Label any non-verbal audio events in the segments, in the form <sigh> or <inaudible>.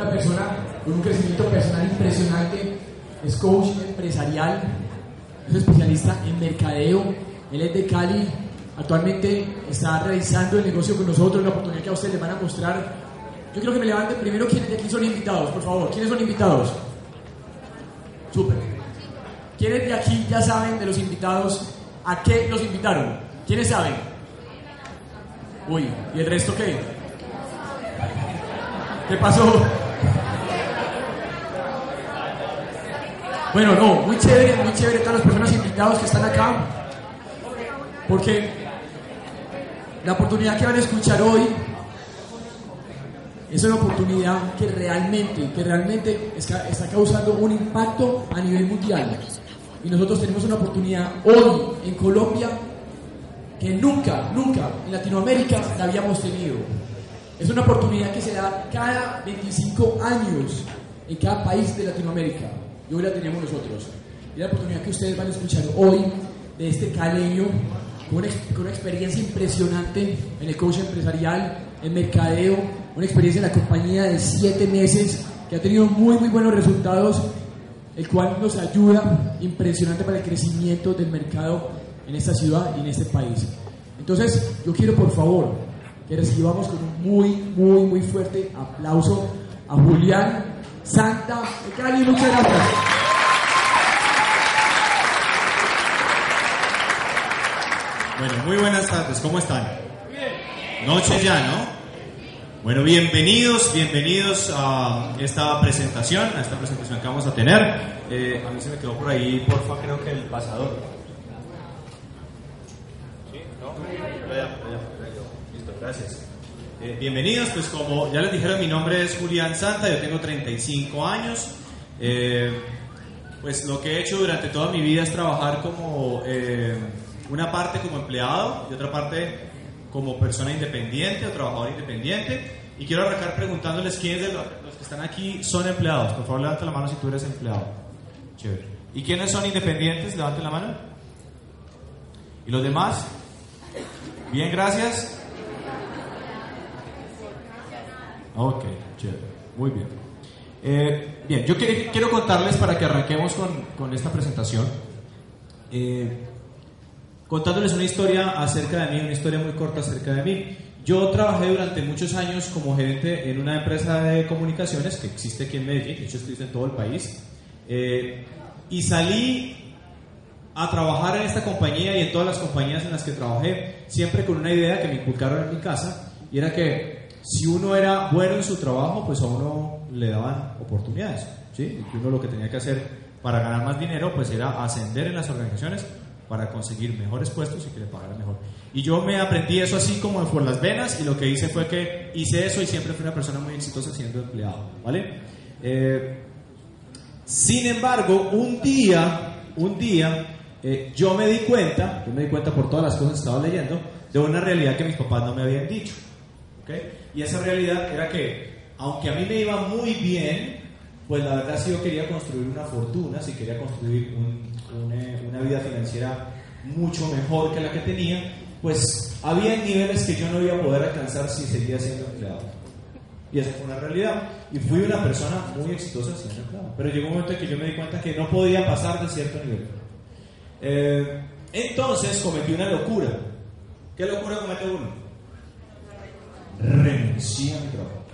una persona con un crecimiento personal impresionante, es coach empresarial, es especialista en mercadeo, él es de Cali, actualmente está realizando el negocio con nosotros, la oportunidad que a ustedes les van a mostrar. Yo quiero que me levanten primero quiénes de aquí son invitados, por favor, ¿quiénes son invitados? Súper. ¿Quiénes de aquí ya saben de los invitados a qué los invitaron? ¿Quiénes saben? Uy, ¿y el resto qué? ¿Qué pasó? Bueno, no, muy chévere, muy chévere todas las personas invitados que están acá, porque la oportunidad que van a escuchar hoy es una oportunidad que realmente, que realmente está causando un impacto a nivel mundial. Y nosotros tenemos una oportunidad hoy en Colombia que nunca, nunca en Latinoamérica la habíamos tenido. Es una oportunidad que se da cada 25 años en cada país de Latinoamérica. Y hoy la tenemos nosotros. Y la oportunidad que ustedes van a escuchar hoy de este caleño con una, con una experiencia impresionante en el coach empresarial, en mercadeo, una experiencia en la compañía de 7 meses que ha tenido muy, muy buenos resultados, el cual nos ayuda impresionante para el crecimiento del mercado en esta ciudad y en este país. Entonces, yo quiero por favor que recibamos con un muy, muy, muy fuerte aplauso a Julián Santa de Cali. Muchas gracias. Bueno, muy buenas tardes, ¿cómo están? Noche ya, ¿no? Bueno, bienvenidos, bienvenidos a esta presentación, a esta presentación que vamos a tener. Eh, a mí se me quedó por ahí, porfa, creo que el pasador. ¿Sí? ¿No? Listo, gracias. Eh, bienvenidos, pues como ya les dijeron, mi nombre es Julián Santa, yo tengo 35 años. Eh, pues lo que he hecho durante toda mi vida es trabajar como eh, una parte como empleado y otra parte como persona independiente o trabajador independiente. Y quiero arrancar preguntándoles quiénes de los, que están aquí son empleados. Por favor, levanta la mano si tú eres empleado. Chévere. ¿Y quiénes son independientes? Levanten la mano. ¿Y los demás? Bien, gracias. Ok, chévere. Muy bien. Eh, bien, yo quiero, contarles para que arranquemos con, con esta presentación. Eh, contándoles una historia acerca de mí, una historia muy corta acerca de mí. Yo trabajé durante muchos años como gerente en una empresa de comunicaciones que existe aquí en Medellín, de hecho existe en todo el país, eh, y salí a trabajar en esta compañía y en todas las compañías en las que trabajé, siempre con una idea que me inculcaron en mi casa, y era que si uno era bueno en su trabajo, pues a uno le daban oportunidades, ¿sí? Y uno lo que tenía que hacer para ganar más dinero, pues era ascender en las organizaciones para conseguir mejores puestos y que le pagaran mejor. Y yo me aprendí eso así como por las venas y lo que hice fue que hice eso y siempre fui una persona muy exitosa siendo empleado, ¿vale? Eh, sin embargo, un día, un día, eh, yo me di cuenta, yo me di cuenta por todas las cosas que estaba leyendo, de una realidad que mis papás no me habían dicho. Y esa realidad era que, aunque a mí me iba muy bien, pues la verdad si yo quería construir una fortuna, si quería construir una, una vida financiera mucho mejor que la que tenía, pues había niveles que yo no iba a poder alcanzar si seguía siendo empleado. Y esa fue una realidad. Y fui una persona muy exitosa siendo empleado. Pero llegó un momento en que yo me di cuenta que no podía pasar de cierto nivel. Eh, entonces cometí una locura. ¿Qué locura comete uno? Renuncié a mi trabajo.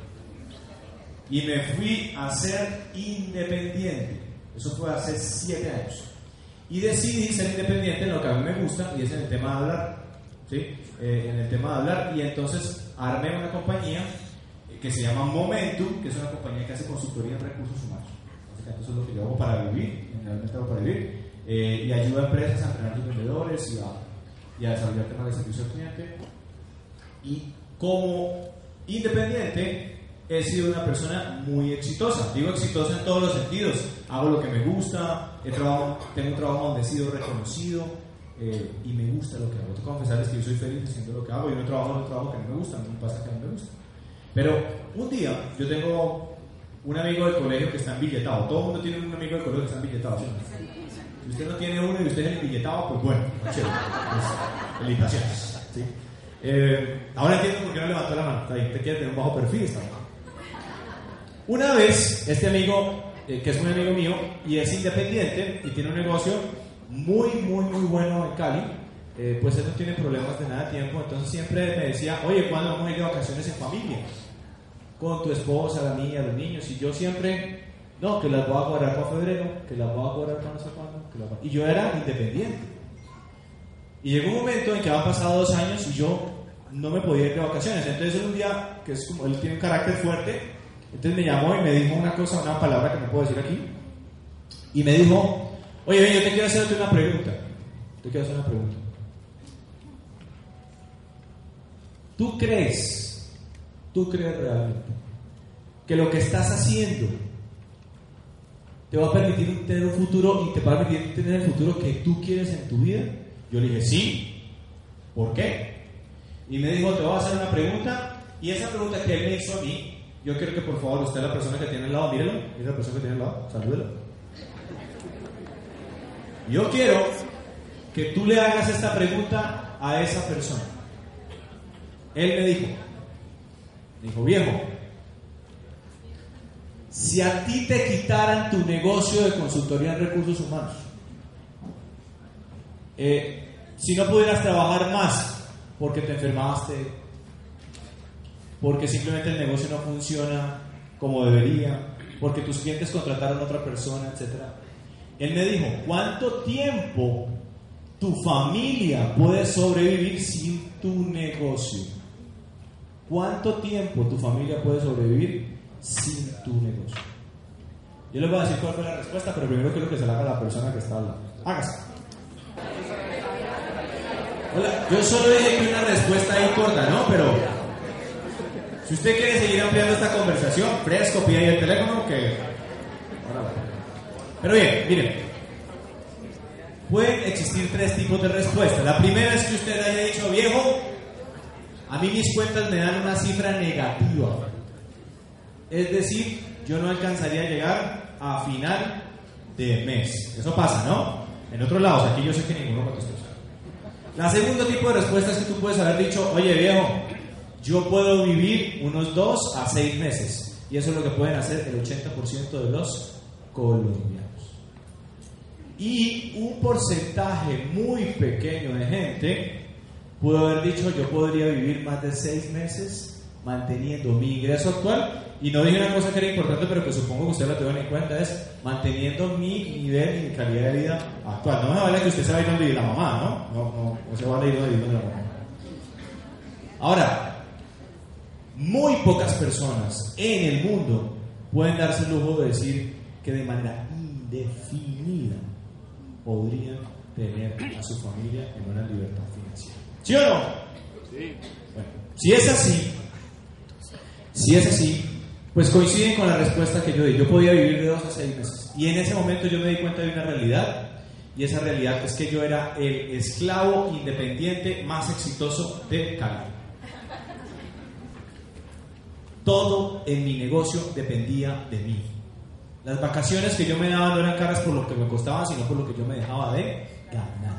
Y me fui a ser independiente. Eso fue hace siete años. Y decidí ser independiente en lo que a mí me gusta y es en el tema de hablar. ¿sí? Eh, en el tema de hablar. Y entonces armé una compañía eh, que se llama Momentum, que es una compañía que hace consultoría en recursos humanos. Básicamente eso es lo que yo hago para vivir, generalmente hago para vivir. Eh, y ayuda a empresas a entrenar sus vendedores y a, y a desarrollar temas de servicio al cliente. Y como independiente, he sido una persona muy exitosa. Digo exitosa en todos los sentidos. Hago lo que me gusta, he tengo un trabajo donde he sido reconocido eh, y me gusta lo que hago. Tengo que confesarles que yo soy feliz haciendo lo que hago y no trabajo en un trabajo que no me gusta, no me pasa que no me gusta. Pero un día yo tengo un amigo del colegio que está billetado. Todo el mundo tiene un amigo del colegio que está billetado. ¿sí? Si usted no tiene uno y usted es el billetado, pues bueno, chévere. Pues, felicitaciones. ¿sí? Eh, ahora entiendo por qué no levantó la mano. Está bien, te quiere tener un bajo perfil. Bien. Una vez, este amigo, eh, que es un amigo mío y es independiente y tiene un negocio muy, muy, muy bueno en Cali, eh, pues él no tiene problemas de nada de tiempo, entonces siempre me decía, oye, ¿cuándo vamos a ir de vacaciones en familia? Con tu esposa, la niña, los niños, y yo siempre, no, que las voy a guardar para febrero, que las voy a guardar para no sé cuándo, que las voy a- y yo era independiente. Y llegó un momento en que habían pasado dos años y yo no me podía ir de vacaciones. Entonces un día, que es como, él tiene un carácter fuerte, entonces me llamó y me dijo una cosa, una palabra que no puedo decir aquí. Y me dijo, oye, ven, yo te quiero hacerte una pregunta. Te quiero hacer una pregunta. ¿Tú crees, tú crees realmente que lo que estás haciendo te va a permitir tener un futuro y te va a permitir tener el futuro que tú quieres en tu vida? Yo le dije, sí. ¿Por qué? Y me dijo, te voy a hacer una pregunta. Y esa pregunta que él me hizo a mí, yo quiero que por favor usted, la persona que tiene al lado, mírelo. Mira la persona que tiene al lado, salúdelo. Yo quiero que tú le hagas esta pregunta a esa persona. Él me dijo, dijo, viejo, si a ti te quitaran tu negocio de consultoría en recursos humanos, eh, si no pudieras trabajar más porque te enfermaste, porque simplemente el negocio no funciona como debería, porque tus clientes contrataron a otra persona, etc. Él me dijo, ¿cuánto tiempo tu familia puede sobrevivir sin tu negocio? ¿Cuánto tiempo tu familia puede sobrevivir sin tu negocio? Yo les voy a decir cuál fue la respuesta, pero primero quiero que se la haga la persona que está al lado. Hágase. Hola, yo solo dije que una respuesta ahí corta, ¿no? Pero si usted quiere seguir ampliando esta conversación, fresco, pide ahí el teléfono que... Pero bien, miren. Pueden existir tres tipos de respuestas. La primera es que usted haya dicho, viejo, a mí mis cuentas me dan una cifra negativa. Es decir, yo no alcanzaría a llegar a final de mes. Eso pasa, ¿no? En otros lados, aquí yo sé que ninguno contestó. La segundo tipo de respuesta es que tú puedes haber dicho, oye viejo, yo puedo vivir unos dos a seis meses. Y eso es lo que pueden hacer el 80% de los colombianos. Y un porcentaje muy pequeño de gente pudo haber dicho, yo podría vivir más de seis meses manteniendo mi ingreso actual. Y no dije una cosa que era importante, pero que supongo que usted la tengan en cuenta, es manteniendo mi nivel y mi calidad de vida actual. No me vale que usted se vaya a ir donde vive la mamá, ¿no? No, no, no se vale ir donde vive la mamá. Ahora, muy pocas personas en el mundo pueden darse el lujo de decir que de manera indefinida podrían tener a su familia en una libertad financiera. ¿Sí o no? Sí. Bueno, si es así, si es así, pues coinciden con la respuesta que yo di. Yo podía vivir de dos a seis meses. Y en ese momento yo me di cuenta de una realidad. Y esa realidad es que yo era el esclavo independiente más exitoso de Cali. Todo en mi negocio dependía de mí. Las vacaciones que yo me daba no eran caras por lo que me costaban, sino por lo que yo me dejaba de ganar.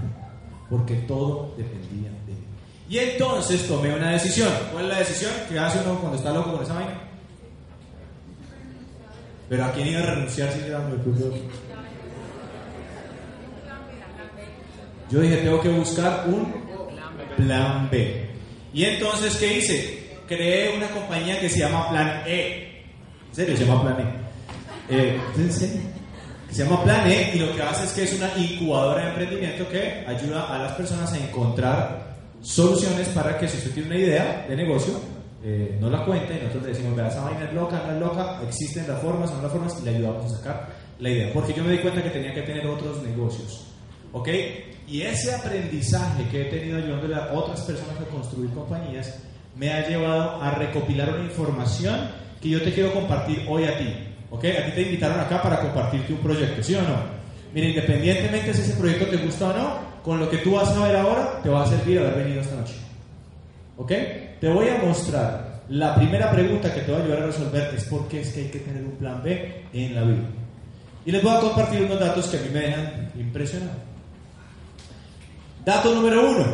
Porque todo dependía de mí. Y entonces tomé una decisión. ¿Cuál es la decisión? ¿Qué hace uno cuando está loco con esa vaina? Pero ¿a quién iba a renunciar si era mi propio? Yo dije, tengo que buscar un plan B. Y entonces, ¿qué hice? Creé una compañía que se llama Plan E. ¿En serio? Se llama Plan E. Eh. Se llama Plan E y lo que hace es que es una incubadora de emprendimiento que ayuda a las personas a encontrar soluciones para que si usted tiene una idea de negocio, eh, no la cuente y nosotros le decimos, vea, esa vaina es loca, no es loca, existen las formas, no las formas y le ayudamos a sacar la idea. Porque yo me di cuenta que tenía que tener otros negocios. ¿Ok? Y ese aprendizaje que he tenido ayudándole a otras personas a construir compañías me ha llevado a recopilar una información que yo te quiero compartir hoy a ti. ¿Ok? A ti te invitaron acá para compartirte un proyecto, ¿sí o no? Mira, independientemente si ese proyecto te gusta o no, con lo que tú vas a ver ahora te va a servir haber venido esta noche. ¿Ok? Te voy a mostrar. La primera pregunta que te va a ayudar a resolver es por qué es que hay que tener un plan B en la vida. Y les voy a compartir unos datos que a mí me dejan impresionado. Dato número uno.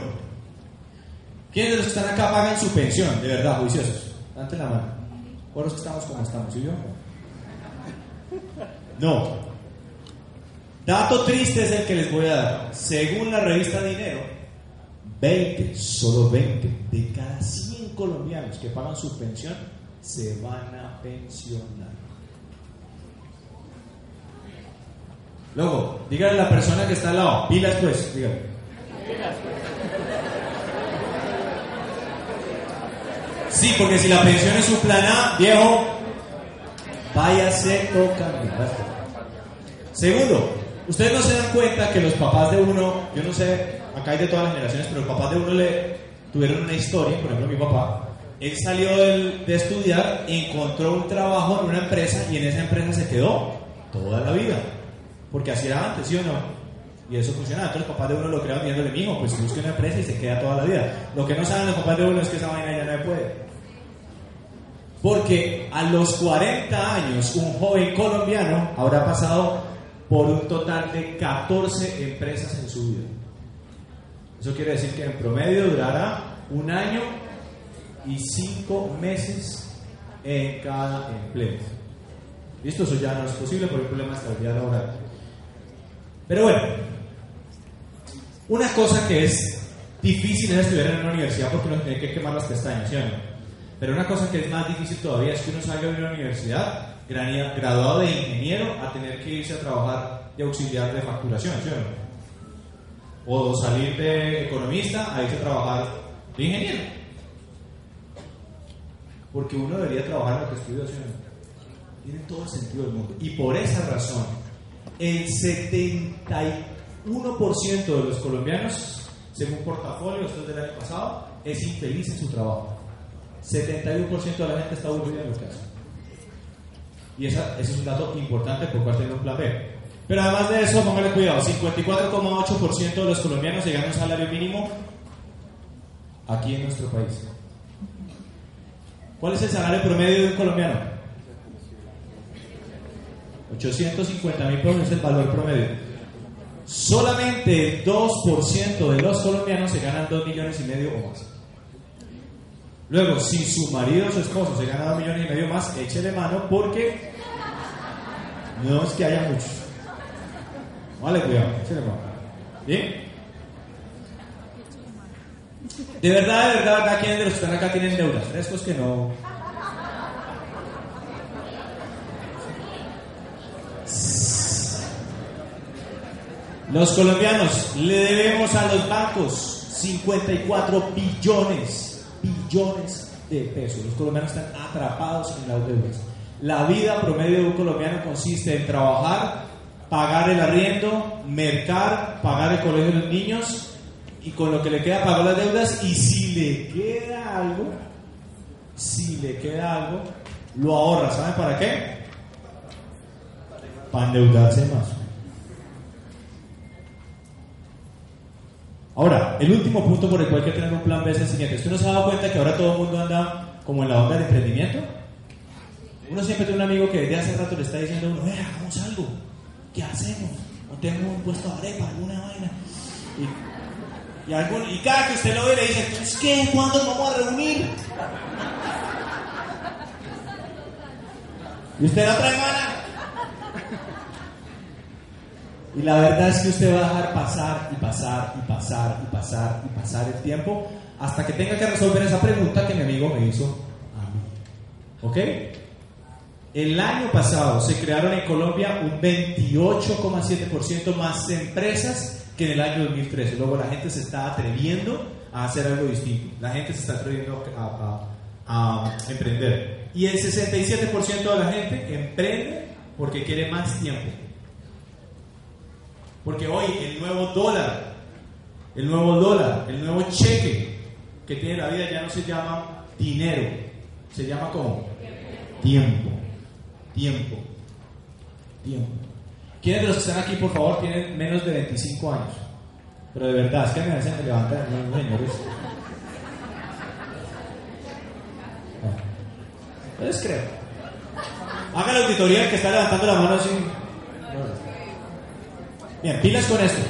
¿Quiénes de los que están acá pagan su pensión? De verdad, juiciosos. Dante la mano. Por que estamos como estamos, ¿y yo? No. Dato triste es el que les voy a dar. Según la revista Dinero, 20, solo 20 de cada 100 colombianos que pagan su pensión se van a pensionar. Luego, dígale a la persona que está al lado, pilas pues, dígale. Sí, porque si la pensión es su plan A, viejo, váyase tocando. Segundo, ustedes no se dan cuenta que los papás de uno, yo no sé, acá hay de todas las generaciones, pero los papás de uno le tuvieron una historia, por ejemplo mi papá, él salió de estudiar, encontró un trabajo en una empresa y en esa empresa se quedó toda la vida. Porque así era antes, ¿sí o no? Y eso funcionaba. Entonces los papás de uno lo creaban viéndole, mijo, pues busque una empresa y se queda toda la vida. Lo que no saben los papás de uno es que esa vaina ya no puede. Porque a los 40 años un joven colombiano habrá pasado por un total de 14 empresas en su vida. Eso quiere decir que en promedio durará un año y 5 meses en cada empleo. Listo, eso ya no es posible por el problema de estabilidad laboral. Pero bueno, una cosa que es difícil es estudiar en una universidad porque uno tiene que quemar las pestañas, ¿sí o no? Pero una cosa que es más difícil todavía es que uno salga de una universidad graduado de ingeniero a tener que irse a trabajar de auxiliar de facturación, ¿sí o no? O salir de economista a irse a trabajar de ingeniero. Porque uno debería trabajar en lo que estudia, ¿sí? Tiene todo el sentido del mundo. Y por esa razón, el 71% de los colombianos, según portafolio, esto es del año pasado, es infeliz en su trabajo. 71% de la gente está aburrida en lo que hace. Y esa, ese es un dato importante por parte de un plan B. Pero además de eso, póngale cuidado, 54,8% de los colombianos llegan a un salario mínimo aquí en nuestro país. ¿Cuál es el salario promedio de un colombiano? 850 mil pesos es el valor promedio. Solamente el 2% de los colombianos se ganan 2 millones y medio o más. Luego, si su marido o su esposo se gana 2 millones y medio más, échele mano porque no es que haya muchos. Vale, cuidado. ¿Bien? De verdad, de verdad, verdad, ¿quiénes de los que están acá tienen deudas? Estos que no. Los colombianos le debemos a los bancos 54 billones, billones de pesos. Los colombianos están atrapados en las deudas. La vida promedio de un colombiano consiste en trabajar, pagar el arriendo, mercar, pagar el colegio de los niños y con lo que le queda pagar las deudas y si le queda algo, si le queda algo, lo ahorra. ¿Saben para qué? Para endeudarse más. Ahora, el último punto por el cual hay que tener un plan B es el siguiente. ¿Usted no se ha dado cuenta que ahora todo el mundo anda como en la onda del emprendimiento? Uno siempre tiene un amigo que desde hace rato le está diciendo a uno, hagamos algo. ¿Qué hacemos? tengo un puesto de arepa, alguna vaina. Y, y, cada que usted lo ve le dice, ¿es qué? ¿Cuándo nos vamos a reunir? ¿Y usted la trae mala? Y la verdad es que usted va a dejar pasar y pasar y pasar y pasar y pasar el tiempo hasta que tenga que resolver esa pregunta que mi amigo me hizo a mí. ¿Ok? El año pasado se crearon en Colombia un 28,7% más empresas que en el año 2013. Luego la gente se está atreviendo a hacer algo distinto. La gente se está atreviendo a, emprender. Y el 67% de la gente emprende porque quiere más tiempo. Porque hoy el nuevo dólar, el nuevo dólar, el nuevo cheque que tiene la vida ya no se llama dinero, se llama como. Tiempo. Tiempo. ¿Quiénes de los que están aquí, por favor, tienen menos de 25 años? Pero de verdad, es que me hacen levantar los señores. No les creo. Haga la auditoría que está levantando la mano así. Bien, pilas con esto.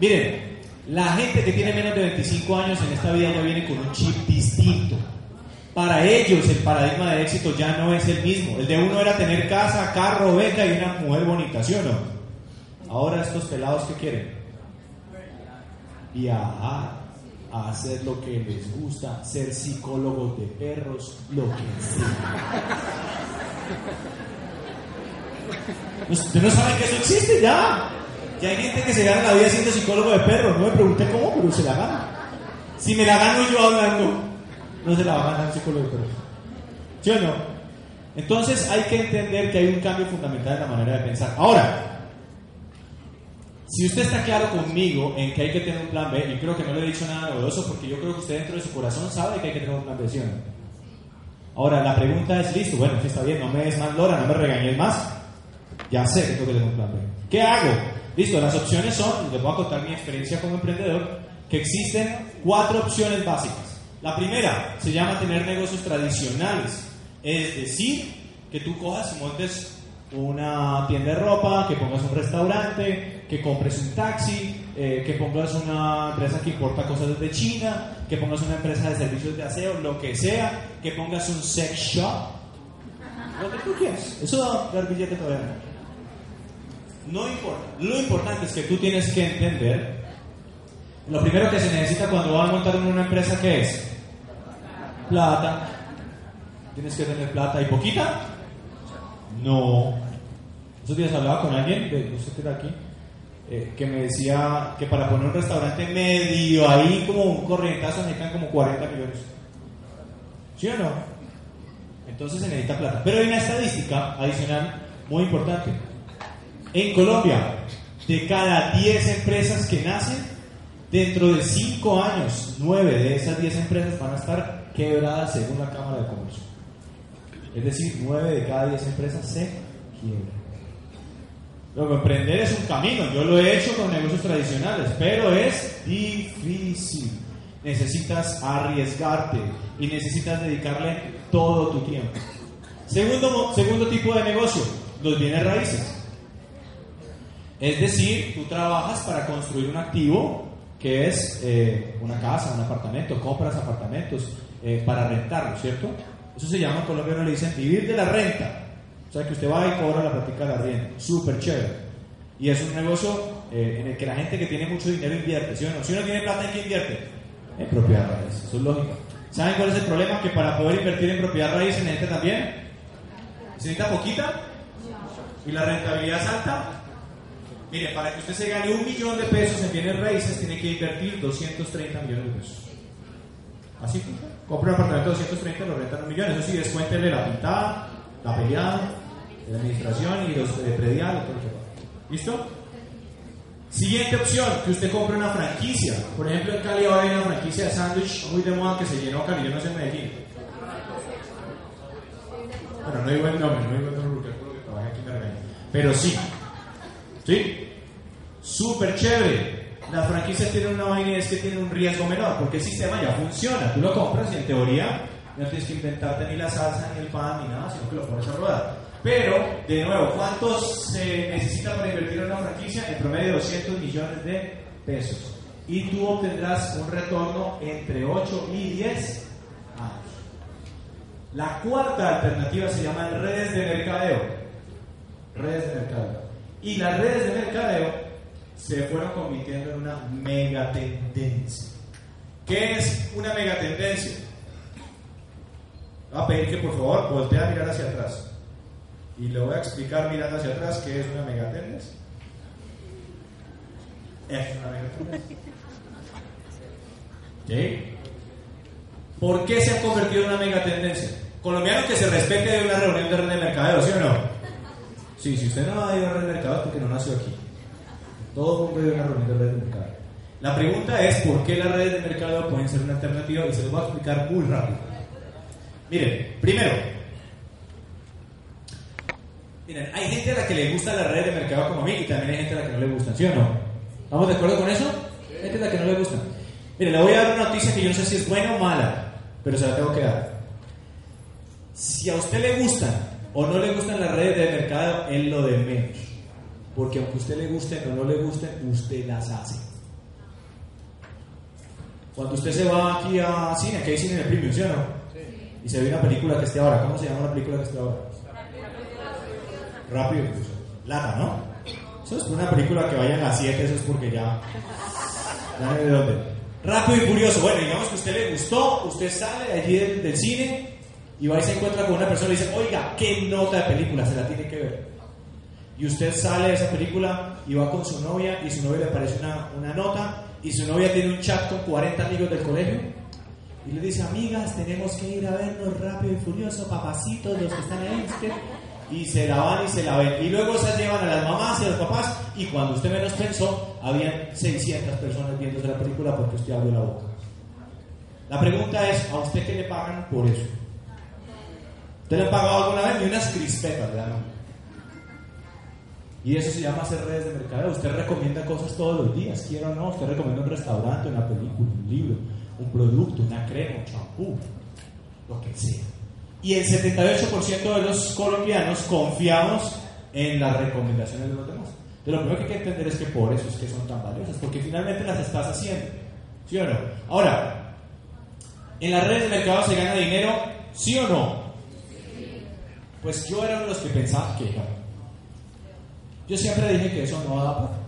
Miren, la gente que tiene menos de 25 años en esta vida ya viene con un chip distinto. Para ellos el paradigma de éxito ya no es el mismo. El de uno era tener casa, carro, beca y una mujer bonita, ¿sí o no? Ahora estos pelados que quieren viajar, a hacer lo que les gusta, ser psicólogos de perros, lo que sea. Usted no sabe que eso existe ya. Ya hay gente que se gana la vida siendo psicólogo de perros. No me pregunté cómo, pero se la gana. Si me la gano yo hablando, no se la va a ganar el psicólogo de perros. ¿Sí o no? Entonces hay que entender que hay un cambio fundamental en la manera de pensar. Ahora, si usted está claro conmigo en que hay que tener un plan B, y creo que no le he dicho nada novedoso porque yo creo que usted dentro de su corazón sabe que hay que tener un plan B, ¿sí Ahora, la pregunta es, listo, bueno, si está bien, no me des más lora, no me regañes más. Ya sé que tengo que tener un plan B. ¿Qué hago? Listo, las opciones son, les voy a contar mi experiencia como emprendedor, que existen cuatro opciones básicas. La primera se llama tener negocios tradicionales, es decir, que tú cojas y montes una tienda de ropa, que pongas un restaurante, que compres un taxi, eh, que pongas una empresa que importa cosas desde China, que pongas una empresa de servicios de aseo, lo que sea, que pongas un sex shop, lo que tú quieras. Eso da dar billete todavía no. Importa. Lo importante es que tú tienes que entender lo primero que se necesita cuando vas a montar una empresa, ¿qué es? Plata. Tienes que tener plata y poquita no. Esos días hablaba con alguien, de usted que aquí, eh, que me decía que para poner un restaurante medio ahí, como un corrientazo, necesitan como 40 millones. ¿Sí o no? Entonces se necesita plata. Pero hay una estadística adicional muy importante. En Colombia, de cada 10 empresas que nacen, dentro de 5 años, 9 de esas 10 empresas van a estar quebradas según la Cámara de Comercio. Es decir, 9 de cada 10 empresas se quiebran. Luego, emprender es un camino. Yo lo he hecho con negocios tradicionales, pero es difícil. Necesitas arriesgarte y necesitas dedicarle todo tu tiempo. Segundo, segundo tipo de negocio, los bienes raíces. Es decir, tú trabajas para construir un activo que es eh, una casa, un apartamento, compras apartamentos eh, para rentarlo, ¿cierto? Eso se llama, en Colombia le dicen vivir de la renta. O sea, que usted va y cobra la práctica de la renta. Súper chévere. Y es un negocio eh, en el que la gente que tiene mucho dinero invierte. ¿sí no? Si uno tiene plata, ¿en qué invierte? En propiedad raíz. Eso es lógico. ¿Saben cuál es el problema? Que para poder invertir en propiedad raíz se necesita también. ¿Se necesita poquita? ¿Y la rentabilidad es alta? Mire, para que usted se gane un millón de pesos en bienes raíces, tiene que invertir 230 millones de pesos. Así funciona. Compra un apartamento de 230, lo rentan un millón. Eso sí, descuéntele la pintada, la peleada, la administración y los eh, prediales, todo lo que ¿Listo? Siguiente opción, que usted compre una franquicia. Por ejemplo, en Cali ahora hay una franquicia de sándwich muy de moda que se llenó Cali, yo no sé en Medellín. Bueno, no digo el nombre, no digo el nombre porque trabaja aquí en Pero sí. ¿Sí? Súper chévere. Las franquicias tienen una vaina es que tienen un riesgo menor, porque el sistema ya funciona. Tú lo compras y en teoría no tienes que inventarte ni la salsa, ni el pan, ni nada, sino que lo pones a rodar. Pero, de nuevo, ¿cuánto se necesita para invertir en una franquicia? En promedio 200 millones de pesos. Y tú obtendrás un retorno entre 8 y 10 años. La cuarta alternativa se llama redes de mercadeo. Redes de mercadeo. Y las redes de mercadeo se fueron convirtiendo en una megatendencia. ¿Qué es una megatendencia? Voy a pedir que por favor voltee a mirar hacia atrás. Y le voy a explicar mirando hacia atrás qué es una megatendencia. Es una megatendencia. ¿Sí? ¿Por qué se ha convertido en una megatendencia? Colombiano que se respete de una reunión de red de mercadeo, ¿sí o no? Sí, si usted no ha ido a red de mercadeo es porque no nació aquí. Todo el mundo una reunión de redes de mercado. La pregunta es por qué las redes de mercado pueden ser una alternativa y se los voy a explicar muy rápido. Miren, primero, miren, hay gente a la que le gusta las redes de mercado como a mí y también hay gente a la que no le gustan, ¿sí o no? ¿Estamos de acuerdo con eso? Hay gente a la que no le gusta. Miren, le voy a dar una noticia que yo no sé si es buena o mala, pero se la tengo que dar. Si a usted le gustan o no le gustan las redes de mercado, es lo de menos. Porque aunque a usted le guste o no le guste, usted las hace. Cuando usted se va aquí a cine, aquí hay cine de premium, ¿sí o no? y se ve una película que esté ahora. ¿Cómo se llama la película que esté ahora? Rápido y Furioso. Lata, ¿no? Eso es una película que vaya a las 7, eso es porque ya. Ya de dónde. Rápido y Furioso. Bueno, digamos que a usted le gustó, usted sale de allí del, del cine y va y se encuentra con una persona y dice, oiga, ¿qué nota de película? Se la tiene que ver. Y usted sale de esa película y va con su novia y su novia le parece una, una nota y su novia tiene un chat con 40 amigos del colegio y le dice, amigas, tenemos que ir a vernos rápido y furioso, papacitos, los que están ahí. usted". Y se la van y se la ven. Y luego se llevan a las mamás y a los papás. Y cuando usted menos pensó, habían 600 personas viéndose la película porque usted abrió la boca. La pregunta es, ¿a usted qué le pagan por eso? ¿Usted le ha pagado alguna vez? Ni unas crispetas, ¿verdad? Y eso se llama hacer redes de mercadeo. Usted recomienda cosas todos los días, quiera o no. Usted recomienda un restaurante, una película, un libro, un producto, una crema, un champú, lo que sea. Y el 78% de los colombianos confiamos en las recomendaciones de los demás. Pero lo primero que hay que entender es que por eso es que son tan valiosas, porque finalmente las estás haciendo. ¿Sí o no? Ahora, ¿en las redes de mercado se gana dinero? ¿Sí o no? Pues yo era uno de los que pensaba que no. Yo siempre dije que eso no da plata.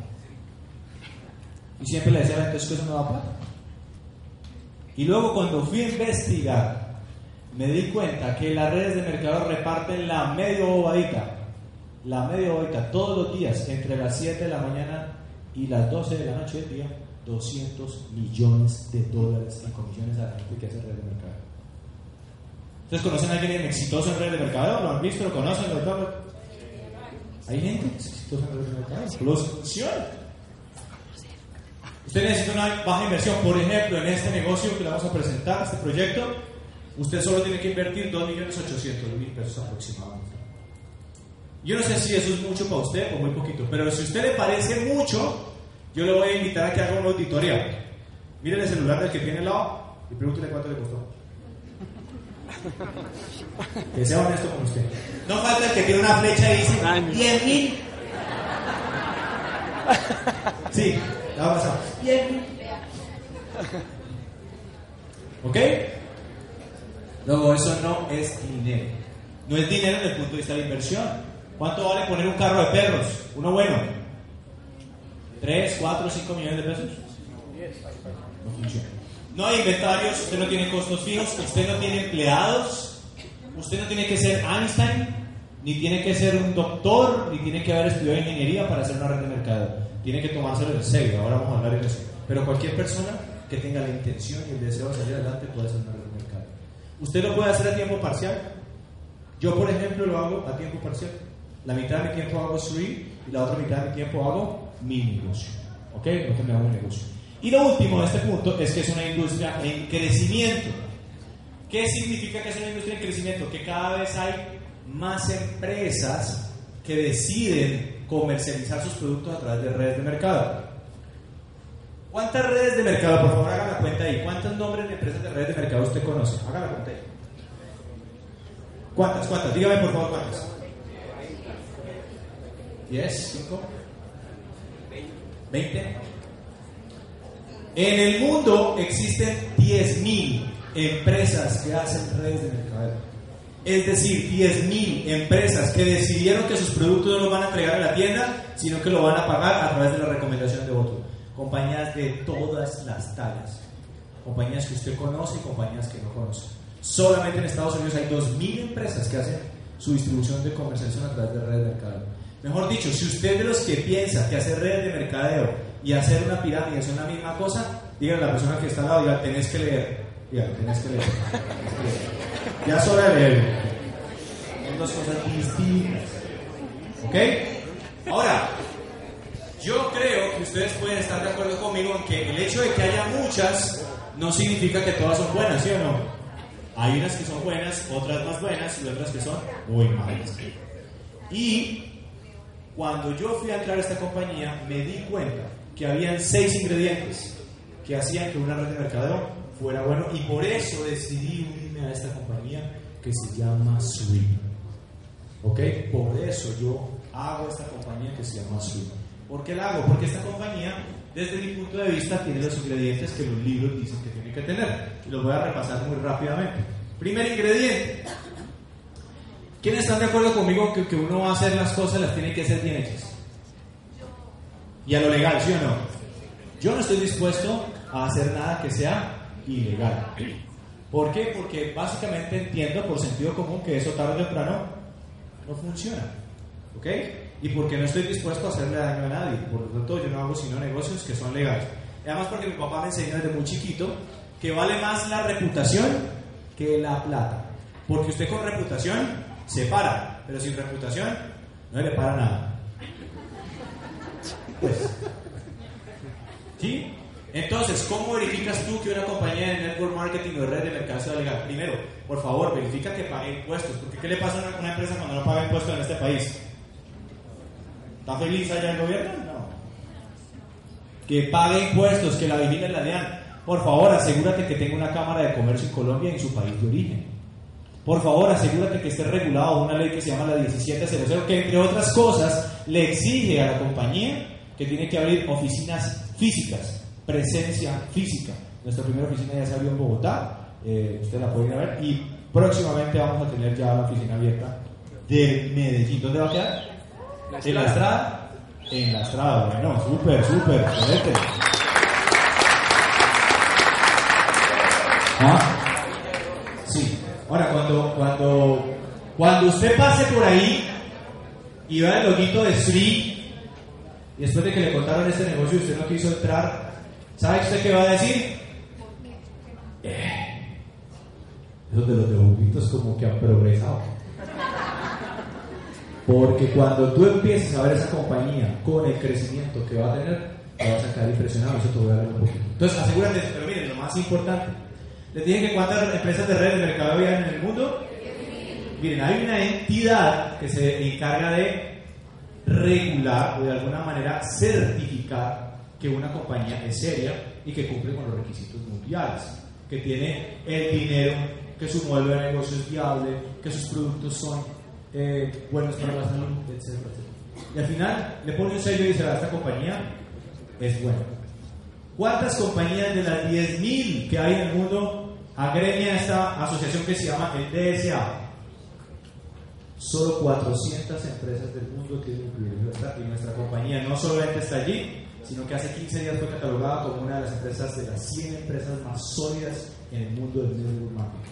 Y siempre le decía a la gente "Es que eso no da plata. Y luego cuando fui a investigar, me di cuenta que las redes de mercado reparten la media bobadita, la media bobadita todos los días, entre las 7 de la mañana y las 12 de la noche del día, 200 millones de dólares en comisiones a la gente que hace redes de mercado. ¿Ustedes conocen a alguien exitoso en redes de mercado? ¿Lo han visto? ¿Lo conocen? Hay gente exitosa en redes de mercado. Los funciona. Usted necesita una baja inversión. Por ejemplo, en este negocio que le vamos a presentar, este proyecto, usted solo tiene que invertir 2.800.000 pesos aproximadamente. Yo no sé si eso es mucho para usted o muy poquito, pero si a usted le parece mucho, yo le voy a invitar a que haga una auditoría. Mire el celular del que tiene al lado y pregúntele cuánto le costó. Que sea honesto con usted. No falta el que tiene una flecha y dice 10 mil. Sí, la va a pasar. 10 mil. ¿Ok? Luego, eso no es dinero. No es dinero desde el punto de vista de la inversión. ¿Cuánto vale poner un carro de perros? Uno bueno. ¿3, 4, 5 millones de pesos? No funciona. No hay inventarios, usted no tiene costos fijos, usted no tiene empleados, usted no tiene que ser Einstein, ni tiene que ser un doctor, ni tiene que haber estudiado ingeniería para hacer una red de mercado. Tiene que tomárselo en serio, ahora vamos a hablar de eso. Pero cualquier persona que tenga la intención y el deseo de salir adelante puede hacer una red de mercado. ¿Usted lo puede hacer a tiempo parcial? Yo, por ejemplo, lo hago a tiempo parcial. La mitad de mi tiempo hago stream y la otra mitad de mi tiempo hago mi negocio. ¿Ok? No que negocio. Y lo último de este punto es que es una industria en crecimiento. ¿Qué significa que es una industria en crecimiento? Que cada vez hay más empresas que deciden comercializar sus productos a través de redes de mercado. ¿Cuántas redes de mercado, por favor, haga la cuenta ahí? ¿Cuántos nombres de empresas de redes de mercado usted conoce? Haga la cuenta ahí. ¿Cuántas? ¿Cuántas? Dígame, por favor, cuántas. ¿10? ¿5? ¿20? En el mundo existen 10.000 empresas que hacen redes de mercado. Es decir, 10.000 empresas que decidieron que sus productos no los van a entregar a la tienda, sino que lo van a pagar a través de la recomendación de otro. Compañías de todas las tallas. Compañías que usted conoce y compañías que no conoce. Solamente en Estados Unidos hay 2.000 empresas que hacen su distribución de comercialización a través de redes de mercado. Mejor dicho, si usted de los que piensa que hacer redes de mercadeo y hacer una pirámide son la misma cosa, dígale a la persona que está al lado, diga, tenés que leer. Leer. Tenés que leer. <laughs> Ya es hora de leer. Son dos cosas distintas. ¿Ok? Ahora, yo creo que ustedes pueden estar de acuerdo conmigo en que el hecho de que haya muchas no significa que todas son buenas, ¿sí o no? Hay unas que son buenas, otras más buenas y otras que son muy malas. Y cuando yo fui a entrar a esta compañía, me di cuenta que habían seis ingredientes que hacían que una red de mercadeo fuera bueno y por eso decidí unirme a esta compañía que se llama Swing. ¿Ok? Por eso yo hago esta compañía que se llama Swing. ¿Por qué la hago? Porque esta compañía, desde mi punto de vista, tiene los ingredientes que los libros dicen que tiene que tener. Y los voy a repasar muy rápidamente. Primer ingrediente. ¿Quiénes están de acuerdo conmigo que, que uno va a hacer las cosas, las tiene que hacer bien hechas? Y a lo legal, ¿sí o no? Yo no estoy dispuesto a hacer nada que sea ilegal. ¿Por qué? Porque básicamente entiendo por sentido común que eso tarde o temprano no funciona. ¿Ok? Y porque no estoy dispuesto a hacerle daño a nadie. Por lo tanto, yo no hago sino negocios que son legales. Y además porque mi papá me enseñó desde muy chiquito que vale más la reputación que la plata. Porque usted con reputación se para, pero sin reputación no le para nada. Pues. ¿Sí? Entonces, ¿cómo verificas tú que una compañía de network marketing o de red de mercado sea legal? Primero, por favor, verifica que pague impuestos. Porque ¿qué le pasa a una, empresa cuando no paga impuestos en este país? ¿Está feliz allá el gobierno? No. Que pague impuestos, que la vigilen la DEAN. Por favor, asegúrate que tenga una cámara de comercio en Colombia en su país de origen. Por favor, asegúrate que esté regulado una ley que se llama la 1700, que entre otras cosas le exige a la compañía que tiene que abrir oficinas físicas, presencia física. Nuestra primera oficina ya se abrió en Bogotá, eh, usted la puede ir a ver, y próximamente vamos a tener ya la oficina abierta de Medellín. ¿Dónde va a quedar? ¿En la estrada? En la estrada, bueno, súper, súper, excelente. ¿Ah? Sí. Ahora, cuando, cuando, cuando usted pase por ahí y vea el loguito de Sri, y después de que le contaron este negocio y usted no quiso entrar, ¿sabe usted qué va a decir? Eh, esos de los dibujitos como que han progresado. Porque cuando tú empieces a ver esa compañía con el crecimiento que va a tener, te vas a quedar impresionado. Eso te voy a dar un poquito. Entonces, asegúrate, pero miren, lo más importante. ¿Les dije que cuántas empresas de red de mercado había en el mundo? Miren, hay una entidad que se encarga de regular o de alguna manera certificar que una compañía es seria y que cumple con los requisitos mundiales, que tiene el dinero, que su modelo de negocio es viable, que sus productos son eh, buenos para la salud, etc. Y al final le pone un sello y dice, "Ah, esta compañía es buena. ¿Cuántas compañías de las 10.000 que hay en el mundo agremian esta asociación que se llama el DSA? Solo 400 empresas del mundo tienen incluido y nuestra compañía no solamente está allí, sino que hace 15 días fue catalogada como una de las empresas de las 100 empresas más sólidas en el mundo del network marketing.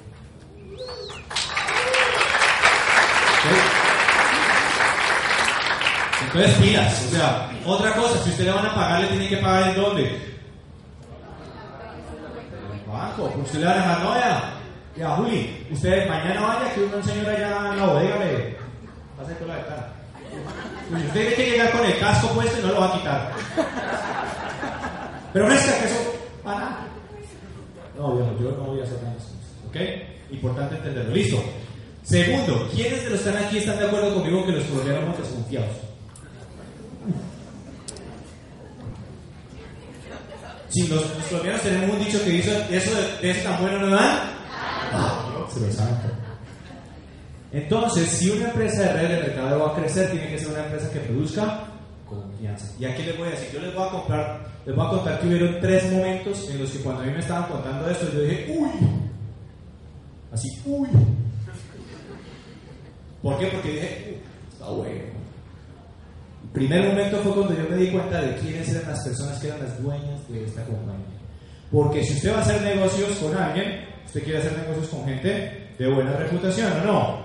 Entonces pilas, o sea, otra cosa, si usted le van a pagar, le tiene que pagar en dónde? En el banco, usted le van a dejar, ya, Juli, usted mañana vaya, que un señor allá en la bodega le pase por la ventana. Y usted tiene que llegar con el casco puesto y no lo va a quitar. Pero no es que eso, para nada. No, viejo, yo no voy a hacer nada eso. ¿Ok? Importante entenderlo. Listo. Segundo, ¿quiénes de los que están aquí están de acuerdo conmigo que los colombianos desconfiados? Si los, colombianos tenemos un dicho que dice, eso de, ese tan bueno no dan, se lo todo. Entonces, si una empresa de red de mercado va a crecer, tiene que ser una empresa que produzca confianza. Y aquí les voy a decir, yo les voy a comprar, les voy a contar que hubieron tres momentos en los que cuando a mí me estaban contando esto, yo dije, uy, así, uy. ¿Por qué? Porque dije, "Uh, está bueno. El primer momento fue cuando yo me di cuenta de quiénes eran las personas que eran las dueñas de esta compañía. Porque si usted va a hacer negocios con alguien, usted quiere hacer negocios con gente de buena reputación, ¿o no?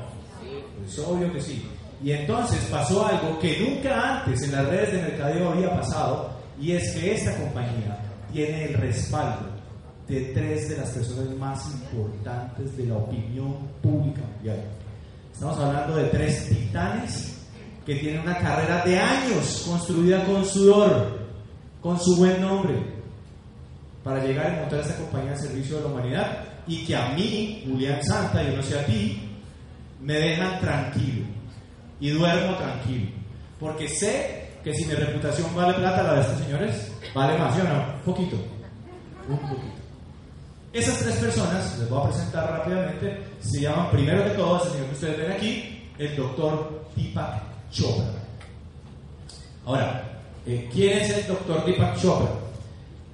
Pues obvio que sí. Y entonces pasó algo que nunca antes en las redes de mercadeo había pasado, y es que esta compañía tiene el respaldo de tres de las personas más importantes de la opinión pública mundial. Estamos hablando de tres titanes que tienen una carrera de años construida con sudor, con su buen nombre, para llegar y montar esta compañía al servicio de la humanidad y que a mí, Julián Santa, yo no sé a ti, me dejan tranquilo y duermo tranquilo. Porque sé que si mi reputación vale plata, la de estos señores vale más, ¿sí o no? Un poquito. Un poquito. Esas tres personas, les voy a presentar rápidamente, se llaman primero que todo, el señor que ustedes ven aquí, el doctor Deepak Chopra. Ahora, eh, ¿quién es el doctor Deepak Chopra?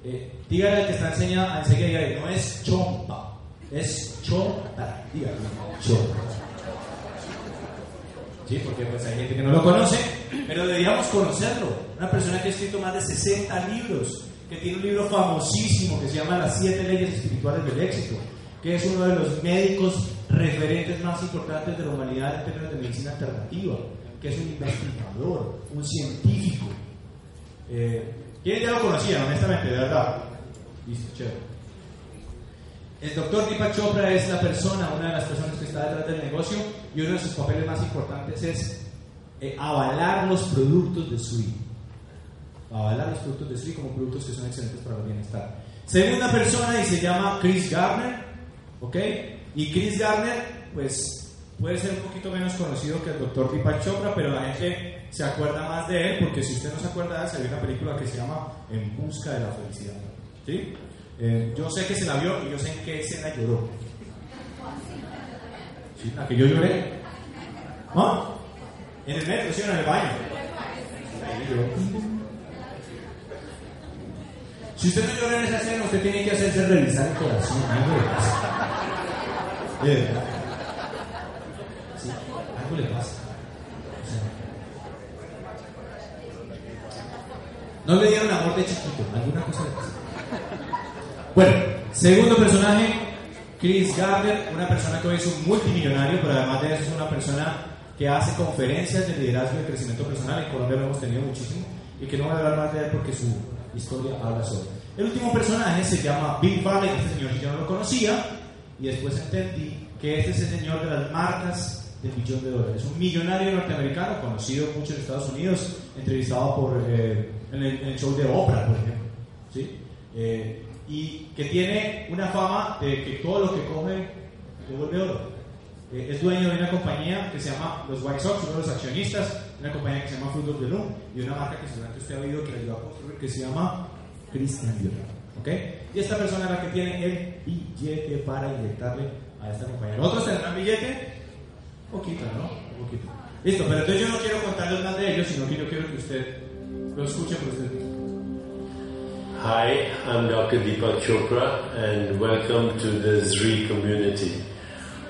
Eh, dígale al que está enseñando, enseguida, no es Chompa, Es Chopra. Dígalo, Chopra. Sí, porque pues hay gente que no lo conoce, pero deberíamos conocerlo. Una persona que ha escrito más de 60 libros, que tiene un libro famosísimo que se llama Las siete leyes espirituales del éxito, que es uno de los médicos referentes más importantes de la humanidad en términos de medicina alternativa, que es un investigador, un científico. Eh, ¿Quiénes ya lo conocían, honestamente, de verdad? Listo, chévere. El doctor Deepak Chopra es la persona, una de las personas que está detrás del negocio y uno de sus papeles más importantes es eh, avalar los productos de SUI. Avalar los productos de SUI como productos que son excelentes para el bienestar. Segunda persona y se llama Chris Gardner, ¿ok? Y Chris Gardner, pues puede ser un poquito menos conocido que el doctor Deepak Chopra, pero la gente se acuerda más de él porque si usted no se acuerda de él, se ve una película que se llama En busca de la felicidad. ¿Sí? Eh, yo sé que se la vio y yo sé en qué escena lloró. ¿Sí? ¿La que yo lloré? ¿Ah? En el metro, sí, en el baño. Ahí lloró. Si usted no llora en esa escena, usted tiene que hacerse revisar el corazón. Algo le pasa. De verdad. Sí, algo le pasa. O sea, no le dieron amor de chiquito, alguna cosa le pasa. Bueno, segundo personaje, Chris Gardner, una persona que hoy es un multimillonario, pero además de eso es una persona que hace conferencias de liderazgo y crecimiento personal. En Colombia lo hemos tenido muchísimo y que no voy a hablar más de él porque su historia habla solo. El último personaje se llama Bill Farley, este señor yo no lo conocía y después entendí que este es el señor de las marcas del millón de dólares. Un millonario norteamericano conocido mucho en Estados Unidos, entrevistado por, eh, en, el, en, el, show de Oprah, por ejemplo. ¿sí? Eh, y que tiene una fama de que todo lo que coge se vuelve oro. Eh, es dueño de una compañía que se llama los White Sox, uno de los accionistas, una compañía que se llama Fruit of the Loom y una marca que seguramente usted ha oído que le ayudó a construir que se llama Christian Dior. ¿Ok? Y esta persona es la que tiene el billete para inyectarle a esta compañía. ¿Otros tendrán billete? Poquito, ¿no? Un poquito. Listo, pero entonces yo no quiero contarles más de ellos, sino que yo quiero que usted lo escuche por usted mismo. Hi, I'm Dr. Deepak Chopra and welcome to the ZRI community.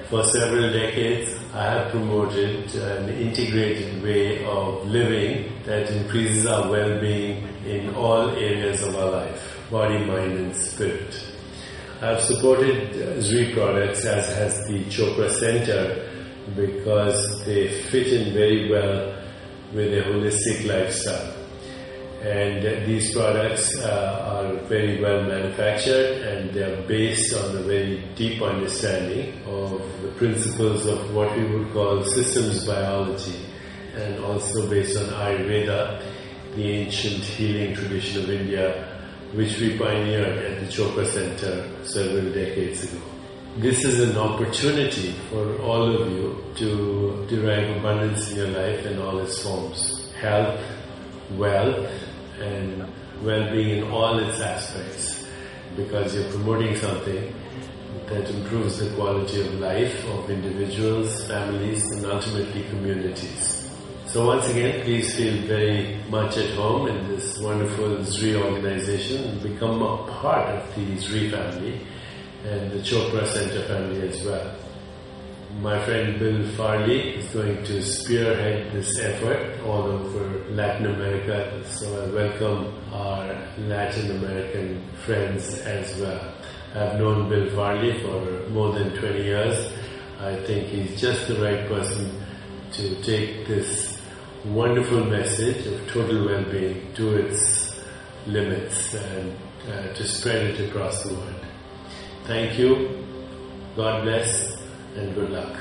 For several decades, I have promoted an integrated way of living that increases our well-being in all areas of our life, body, mind and spirit. I've supported ZRI products as has the Chopra Center because they fit in very well with a holistic lifestyle and these products uh, are very well manufactured and they are based on a very deep understanding of the principles of what we would call systems biology and also based on Ayurveda, the ancient healing tradition of India, which we pioneered at the Chopra Center several decades ago. This is an opportunity for all of you to derive abundance in your life in all its forms. Health, wealth, and well-being in all its aspects because you're promoting something that improves the quality of life of individuals, families, and ultimately communities. So once again, please feel very much at home in this wonderful ZRI organization and become a part of the ZRI family and the Chopra Center family as well. My friend Bill Farley is going to spearhead this effort all over Latin America, so I welcome our Latin American friends as well. I've known Bill Farley for more than 20 years. I think he's just the right person to take this wonderful message of total well-being to its limits and uh, to spread it across the world. Thank you. God bless and good luck.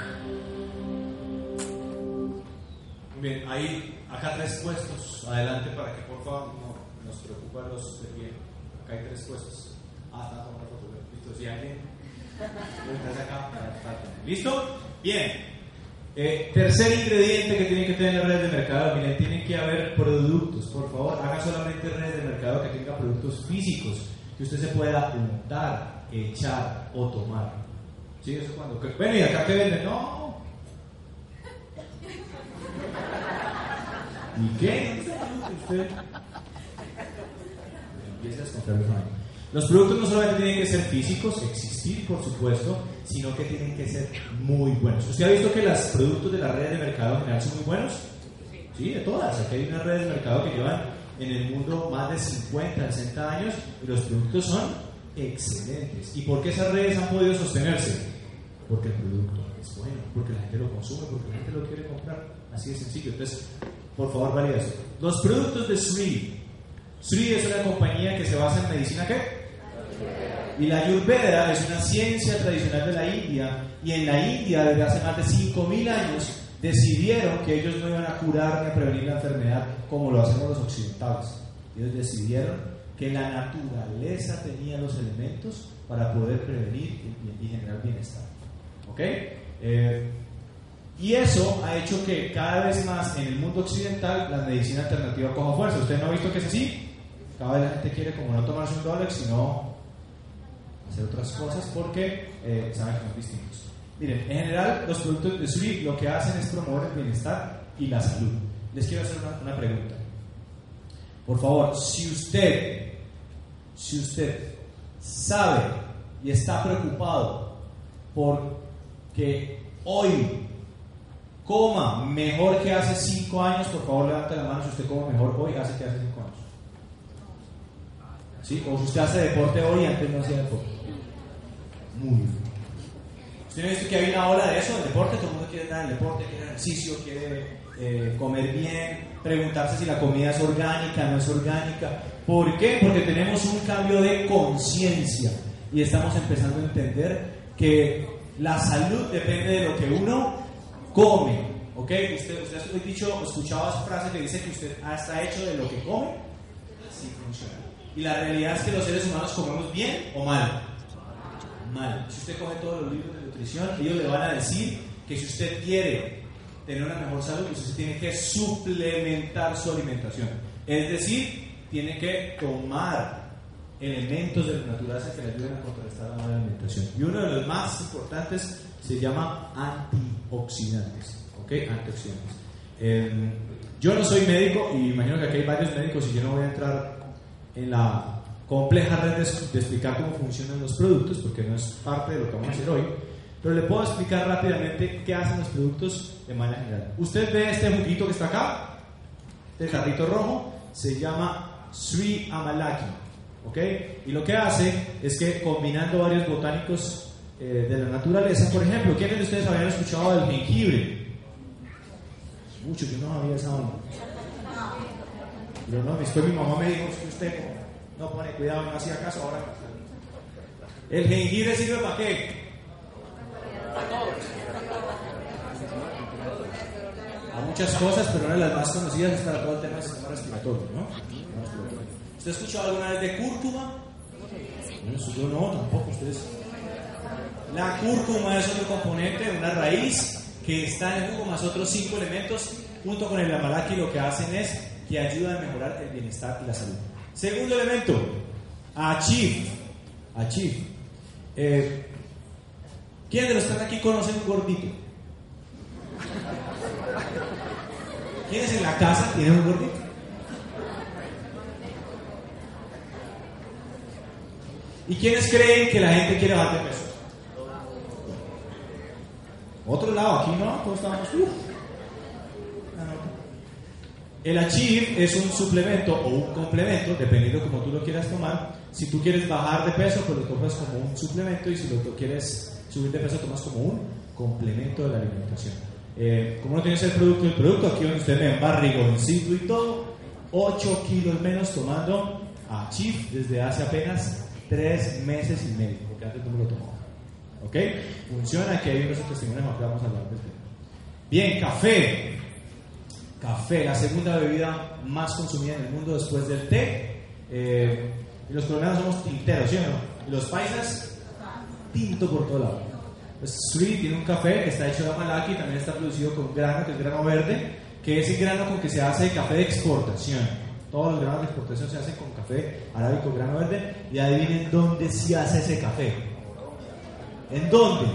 Bien, hay acá tres puestos. Adelante para que por favor no nos preocupa los de pie. Acá hay tres puestos. Ah, está tomando foto. Listo, si alguien. Estás acá. ¿Listo? Bien. Eh, tercer ingrediente que tienen que tener redes de mercado, miren, tienen que haber productos. Por favor, haga solamente redes de mercado que tenga productos físicos que usted se pueda untar, echar o tomar. ¿Sí? Eso cuando. Bueno, y acá que venden, no. <laughs> ¿Y qué? Usted empieza a comprar Los productos no solamente tienen que ser físicos, existir por supuesto, sino que tienen que ser muy buenos. ¿Usted ha visto que los productos de la red de mercado en general son muy buenos? Sí, de todas. Aquí hay una red de mercado que llevan en el mundo más de 50, 60 años y los productos son excelentes. ¿Y por qué esas redes han podido sostenerse? Porque el producto es bueno, porque la gente lo consume, porque la gente lo quiere comprar. Así de sencillo. Entonces, por favor, valida eso. Los productos de Sri. Sri es una compañía que se basa en medicina ¿qué? Y la Ayurveda es una ciencia tradicional de la India y en la India desde hace más de 5.000 años decidieron que ellos no iban a curar ni a prevenir la enfermedad como lo hacemos los occidentales. Ellos decidieron que la naturaleza tenía los elementos para poder prevenir y, generar bienestar. ¿Ok? Eh, y eso ha hecho que cada vez más en el mundo occidental la medicina alternativa coja fuerza. ¿Usted no ha visto que es así? Cada vez la gente quiere como no tomarse un Dolex, sino hacer otras cosas porque eh, saben que son distintos. Miren, en general los productos de Suri lo que hacen es promover el bienestar y la salud. Les quiero hacer una pregunta. Por favor, si usted, si usted sabe y está preocupado por que hoy coma mejor que hace 5 años, por favor levante la mano si usted come mejor hoy hace que hace 5 años. ¿Sí? O si usted hace deporte hoy antes no hacía deporte. Muy bien. ¿Usted ha visto que hay una ola de eso, del deporte? Todo el mundo quiere dar el deporte, quiere ejercicio, quiere eh, comer bien, preguntarse si la comida es orgánica, no es orgánica. ¿Por qué? Porque tenemos un cambio de conciencia y estamos empezando a entender que la salud depende de lo que uno come. ¿Ok? Usted, usted ha dicho, escuchado esa frase que dice que usted está hecho de lo que come. Así funciona. Y la realidad es que los seres humanos comemos bien o mal. Mal. Si usted coge todos los libros de nutrición, ellos le van a decir que si usted quiere tener una mejor salud, usted tiene que suplementar su alimentación. Es decir, tiene que tomar elementos de la naturaleza que le ayuden a contrarrestar la mala alimentación. Y uno de los más importantes se llama antioxidantes. ¿Ok? Antioxidantes. Eh, yo no soy médico y imagino que aquí hay varios médicos y yo no voy a entrar en la compleja red de, de, explicar cómo funcionan los productos porque no es parte de lo que vamos a hacer hoy. Pero le puedo explicar rápidamente qué hacen los productos de manera general. Usted ve este juguito que está acá, este tarrito rojo, se llama Sri Amalaki. ¿Ok? Y lo que hace es que combinando varios botánicos eh, de la naturaleza. Por ejemplo, ¿quiénes de ustedes habían escuchado del jengibre? Muchos, yo no había esa onda. Pero no, después mi mamá me dijo que usted no, pone cuidado, no hacía caso, ahora ¿El jengibre sirve para qué? A muchas cosas, pero una de las más conocidas es para todo el tema del sistema respiratorio, ¿no? ¿Usted ha escuchado alguna vez de cúrcuma? Yo no, tampoco, ustedes la cúrcuma es otro componente, una raíz que está en el jugo más otros cinco elementos junto con el amalaki lo que hacen es que ayudan a mejorar el bienestar y la salud. Segundo elemento, achieve. Achieve. Eh, ¿Quién de los que están aquí conocen un gordito? ¿Quiénes en la casa tienen un gordito? ¿Y quiénes creen que la gente quiere bajar de peso? Otro lado, aquí no, todos estamos. El Achieve es un suplemento o un complemento, dependiendo como tú lo quieras tomar. Si tú quieres bajar de peso, pues lo tomas como un suplemento y si lo quieres subir de peso, tomas como un complemento de la alimentación. Eh, como no tienes el producto, el producto, aquí donde usted me barrigoncito y todo, 8 kilos menos tomando Achieve desde hace apenas 3 meses y medio, porque antes no me lo tomaba. ¿Ok? Funciona, que hay unos testimonios que vamos a hablar de tema. Bien, café. Café, la segunda bebida más consumida en el mundo después del té. Eh, y los colombianos somos tinteros, ¿sí o no? Y los paisas, tinto por todo lado. Pues Sweet tiene un café que está hecho de amalaki, también está producido con grano, que es grano verde, que es el grano con que se hace café de exportación. Todos los granos de exportación se hacen con café arábico, grano verde, y adivinen dónde se hace ese café ¿En dónde?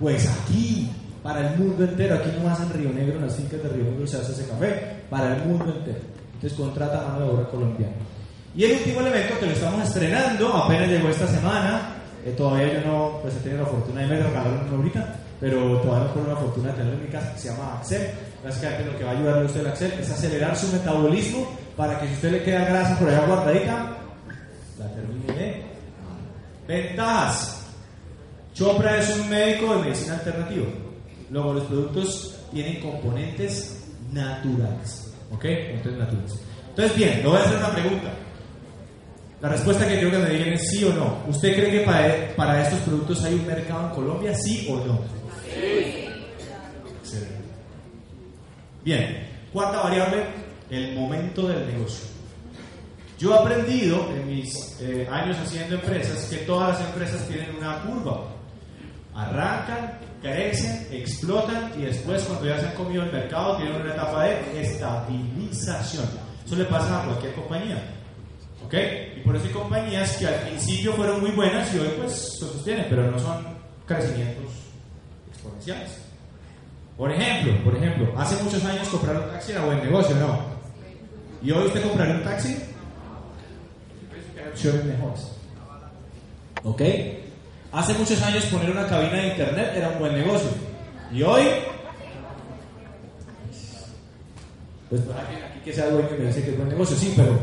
Pues aquí, para el mundo entero. Aquí no más en Río Negro, en las fincas de Río Negro se hace ese café, para el mundo entero. Entonces contrata mano de obra colombiana. Y el último elemento que lo estamos estrenando, apenas llegó esta semana, eh, todavía yo no pues, he tenido la fortuna de me regalaron una ahorita, pero todavía no tengo la fortuna de tenerlo en mi casa, que se llama Axel. Básicamente lo que va a ayudarle a usted el Axel es acelerar su metabolismo para que si usted le queda grasa por allá guardadita, la termine de... Ventajas. Chopra es un médico de medicina alternativa. Luego los productos tienen componentes naturales. ¿Ok? Componentes naturales. Entonces, bien, le voy a hacer una pregunta. La respuesta que quiero que me digan es sí o no. ¿Usted cree que para, para estos productos hay un mercado en Colombia, sí o no? Sí. Excelente. Bien, cuarta variable, el momento del negocio. Yo he aprendido en mis eh, años haciendo empresas que todas las empresas tienen una curva. Arrancan, crecen, explotan y después cuando ya se han comido el mercado tienen una etapa de estabilización. Eso le pasa a cualquier compañía. ¿Ok? Y por eso hay compañías que al principio fueron muy buenas y hoy pues se sostienen, pero no son crecimientos exponenciales. Por ejemplo, por ejemplo, hace muchos años comprar un taxi era buen negocio, ¿no? ¿Y hoy usted compraría un taxi? Opciones mejores. ¿Ok? Hace muchos años poner una cabina de internet era un buen negocio. ¿Y hoy? Pues aquí, aquí que sea dueño me dice que es buen negocio, sí, pero,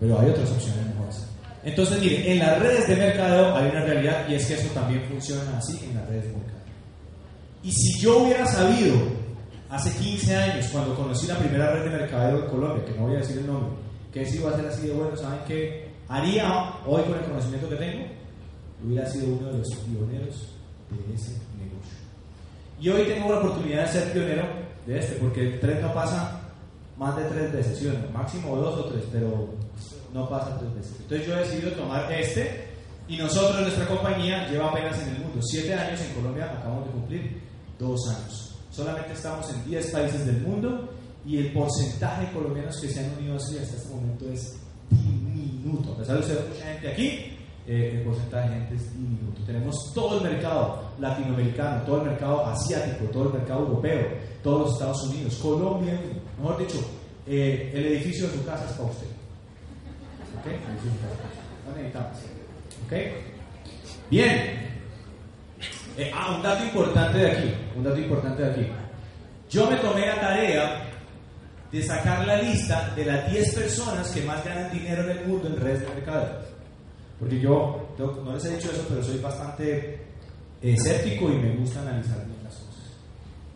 pero hay otras opciones mejores. Entonces, mire, en las redes de mercado hay una realidad y es que eso también funciona así en las redes de. Y si yo hubiera sabido hace 15 años, cuando conocí la primera red de mercadeo en Colombia, que no voy a decir el nombre, que eso iba a ser así de bueno, ¿saben qué haría hoy con el conocimiento que tengo? Hubiera sido uno de los pioneros de ese negocio. Y hoy tengo la oportunidad de ser pionero de este, porque el tren no pasa más de tres veces, ¿sí? máximo dos o tres, pero no pasa tres veces. Entonces yo he decidido tomar este y nosotros, nuestra compañía, lleva apenas en el mundo siete años en Colombia, acabamos de cumplir dos años. Solamente estamos en 10 países del mundo y el porcentaje de colombianos que se han unido así hasta este momento es diminuto. A pesar de ser mucha gente aquí, eh, el porcentaje de gente es diminuto. Tenemos todo el mercado latinoamericano, todo el mercado asiático, todo el mercado europeo, todos los Estados Unidos, Colombia, mejor dicho, eh, el edificio de su casa es para usted. ¿Ok? No necesitamos. ¿Ok? Bien. Eh, ah, un dato importante de aquí, un dato importante de aquí. Yo me tomé la tarea de sacar la lista de las 10 personas que más ganan dinero en el mundo en redes de mercado. Porque yo, no les he dicho eso, pero soy bastante escéptico y me gusta analizar bien las cosas.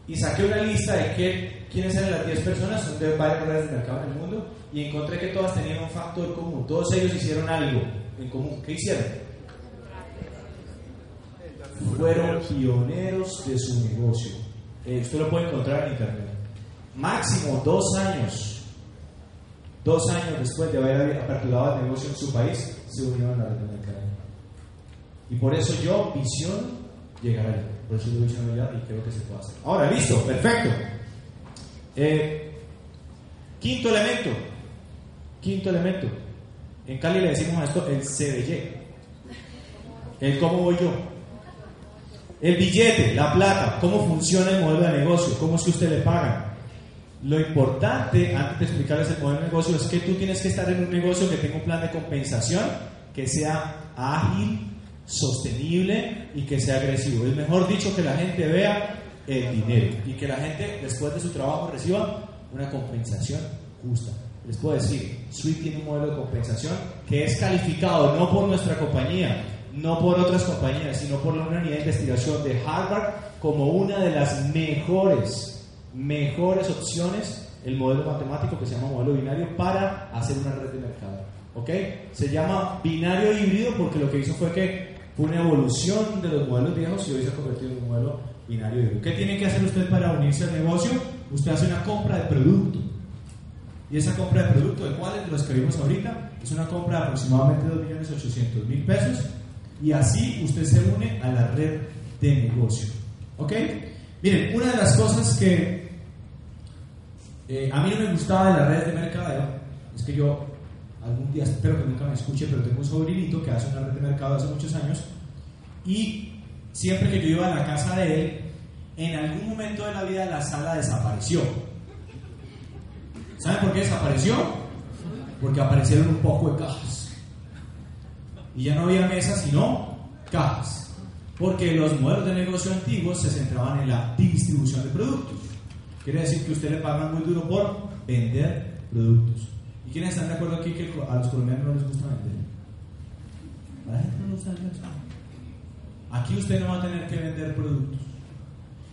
Y saqué una lista de que, quiénes eran las 10 personas, son de varias redes de mercado en el mundo, y encontré que todas tenían un factor común. Todos ellos hicieron algo en común. ¿Qué hicieron? Fueron pioneros de su negocio. Eh, usted lo puede encontrar en internet. Máximo dos años, dos años después de haber aperturado el negocio en su país, se unieron a la red de mercado. Y por eso yo visión llegar ahí. Por eso yo ya y creo que se puede hacer. Ahora, listo, perfecto. Eh, quinto elemento. Quinto elemento. En Cali le decimos a esto el CBY. El cómo voy yo. El billete, la plata, cómo funciona el modelo de negocio, cómo es que usted le paga. Lo importante, antes de explicarles el modelo de negocio, es que tú tienes que estar en un negocio que tenga un plan de compensación que sea ágil, sostenible y que sea agresivo. Es mejor dicho que la gente vea el dinero y que la gente después de su trabajo reciba una compensación justa. Les puedo decir, Sweet tiene un modelo de compensación que es calificado no por nuestra compañía, no por otras compañías, sino por la unidad de investigación de Harvard como una de las mejores, mejores opciones, el modelo matemático que se llama modelo binario para hacer una red de mercado. ¿Ok? Se llama binario híbrido porque lo que hizo fue que fue una evolución de los modelos viejos y hoy se ha convertido en un modelo binario híbrido. ¿Qué tiene que hacer usted para unirse al negocio? Usted hace una compra de producto. Y esa compra de producto, de cuáles los que vimos ahorita, es una compra de aproximadamente 2.800.000 pesos y así usted se une a la red de negocio. ¿Ok? Miren, una de las cosas que eh, a mí no me gustaba de las redes de mercadeo es que yo algún día, espero que nunca me escuche, pero tengo un sobrinito que hace una red de mercado hace muchos años y siempre que yo iba a la casa de él, en algún momento de la vida la sala desapareció. ¿Saben por qué desapareció? porque aparecieron un poco de cajas. Y ya no había mesas, sino cajas. Porque los modelos de negocio antiguos se centraban en la distribución de productos. Quiere decir que usted le pagan muy duro por vender productos. ¿Y quiénes están de acuerdo aquí que a los colombianos no les gusta vender? A la gente no le gusta vender. Aquí usted no va a tener que vender productos.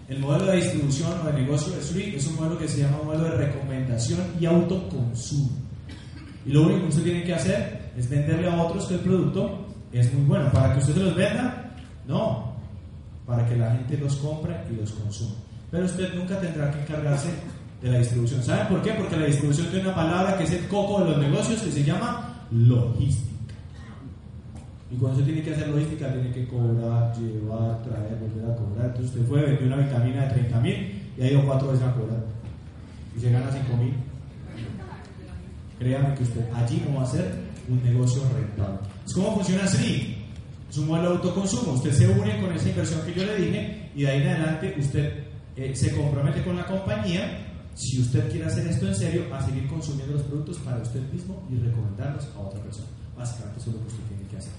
El modelo de distribución o de negocio de Sri es un modelo que se llama modelo de recomendación y autoconsumo. Y lo único que usted tiene que hacer es venderle a otros que el producto es muy bueno. ¿Para que usted los venda? No. Para que la gente los compre y los consuma. Pero usted nunca tendrá que encargarse de la distribución. ¿Saben por qué? Porque la distribución tiene una palabra que es el coco de los negocios que se llama logística. Y cuando usted tiene que hacer logística, tiene que cobrar, llevar, traer, volver a cobrar. Entonces usted fue, vendió una vitamina de 30 mil y ha ido cuatro veces a cobrar. Y se gana 5 mil. Créame que usted allí no va a ser un negocio rentable. Es como funciona así. Es un modelo de autoconsumo. Usted se une con esa inversión que yo le dije y de ahí en adelante usted eh, se compromete con la compañía. Si usted quiere hacer esto en serio, a seguir consumiendo los productos para usted mismo y recomendarlos a otra persona. Básicamente eso es lo que usted tiene que hacer.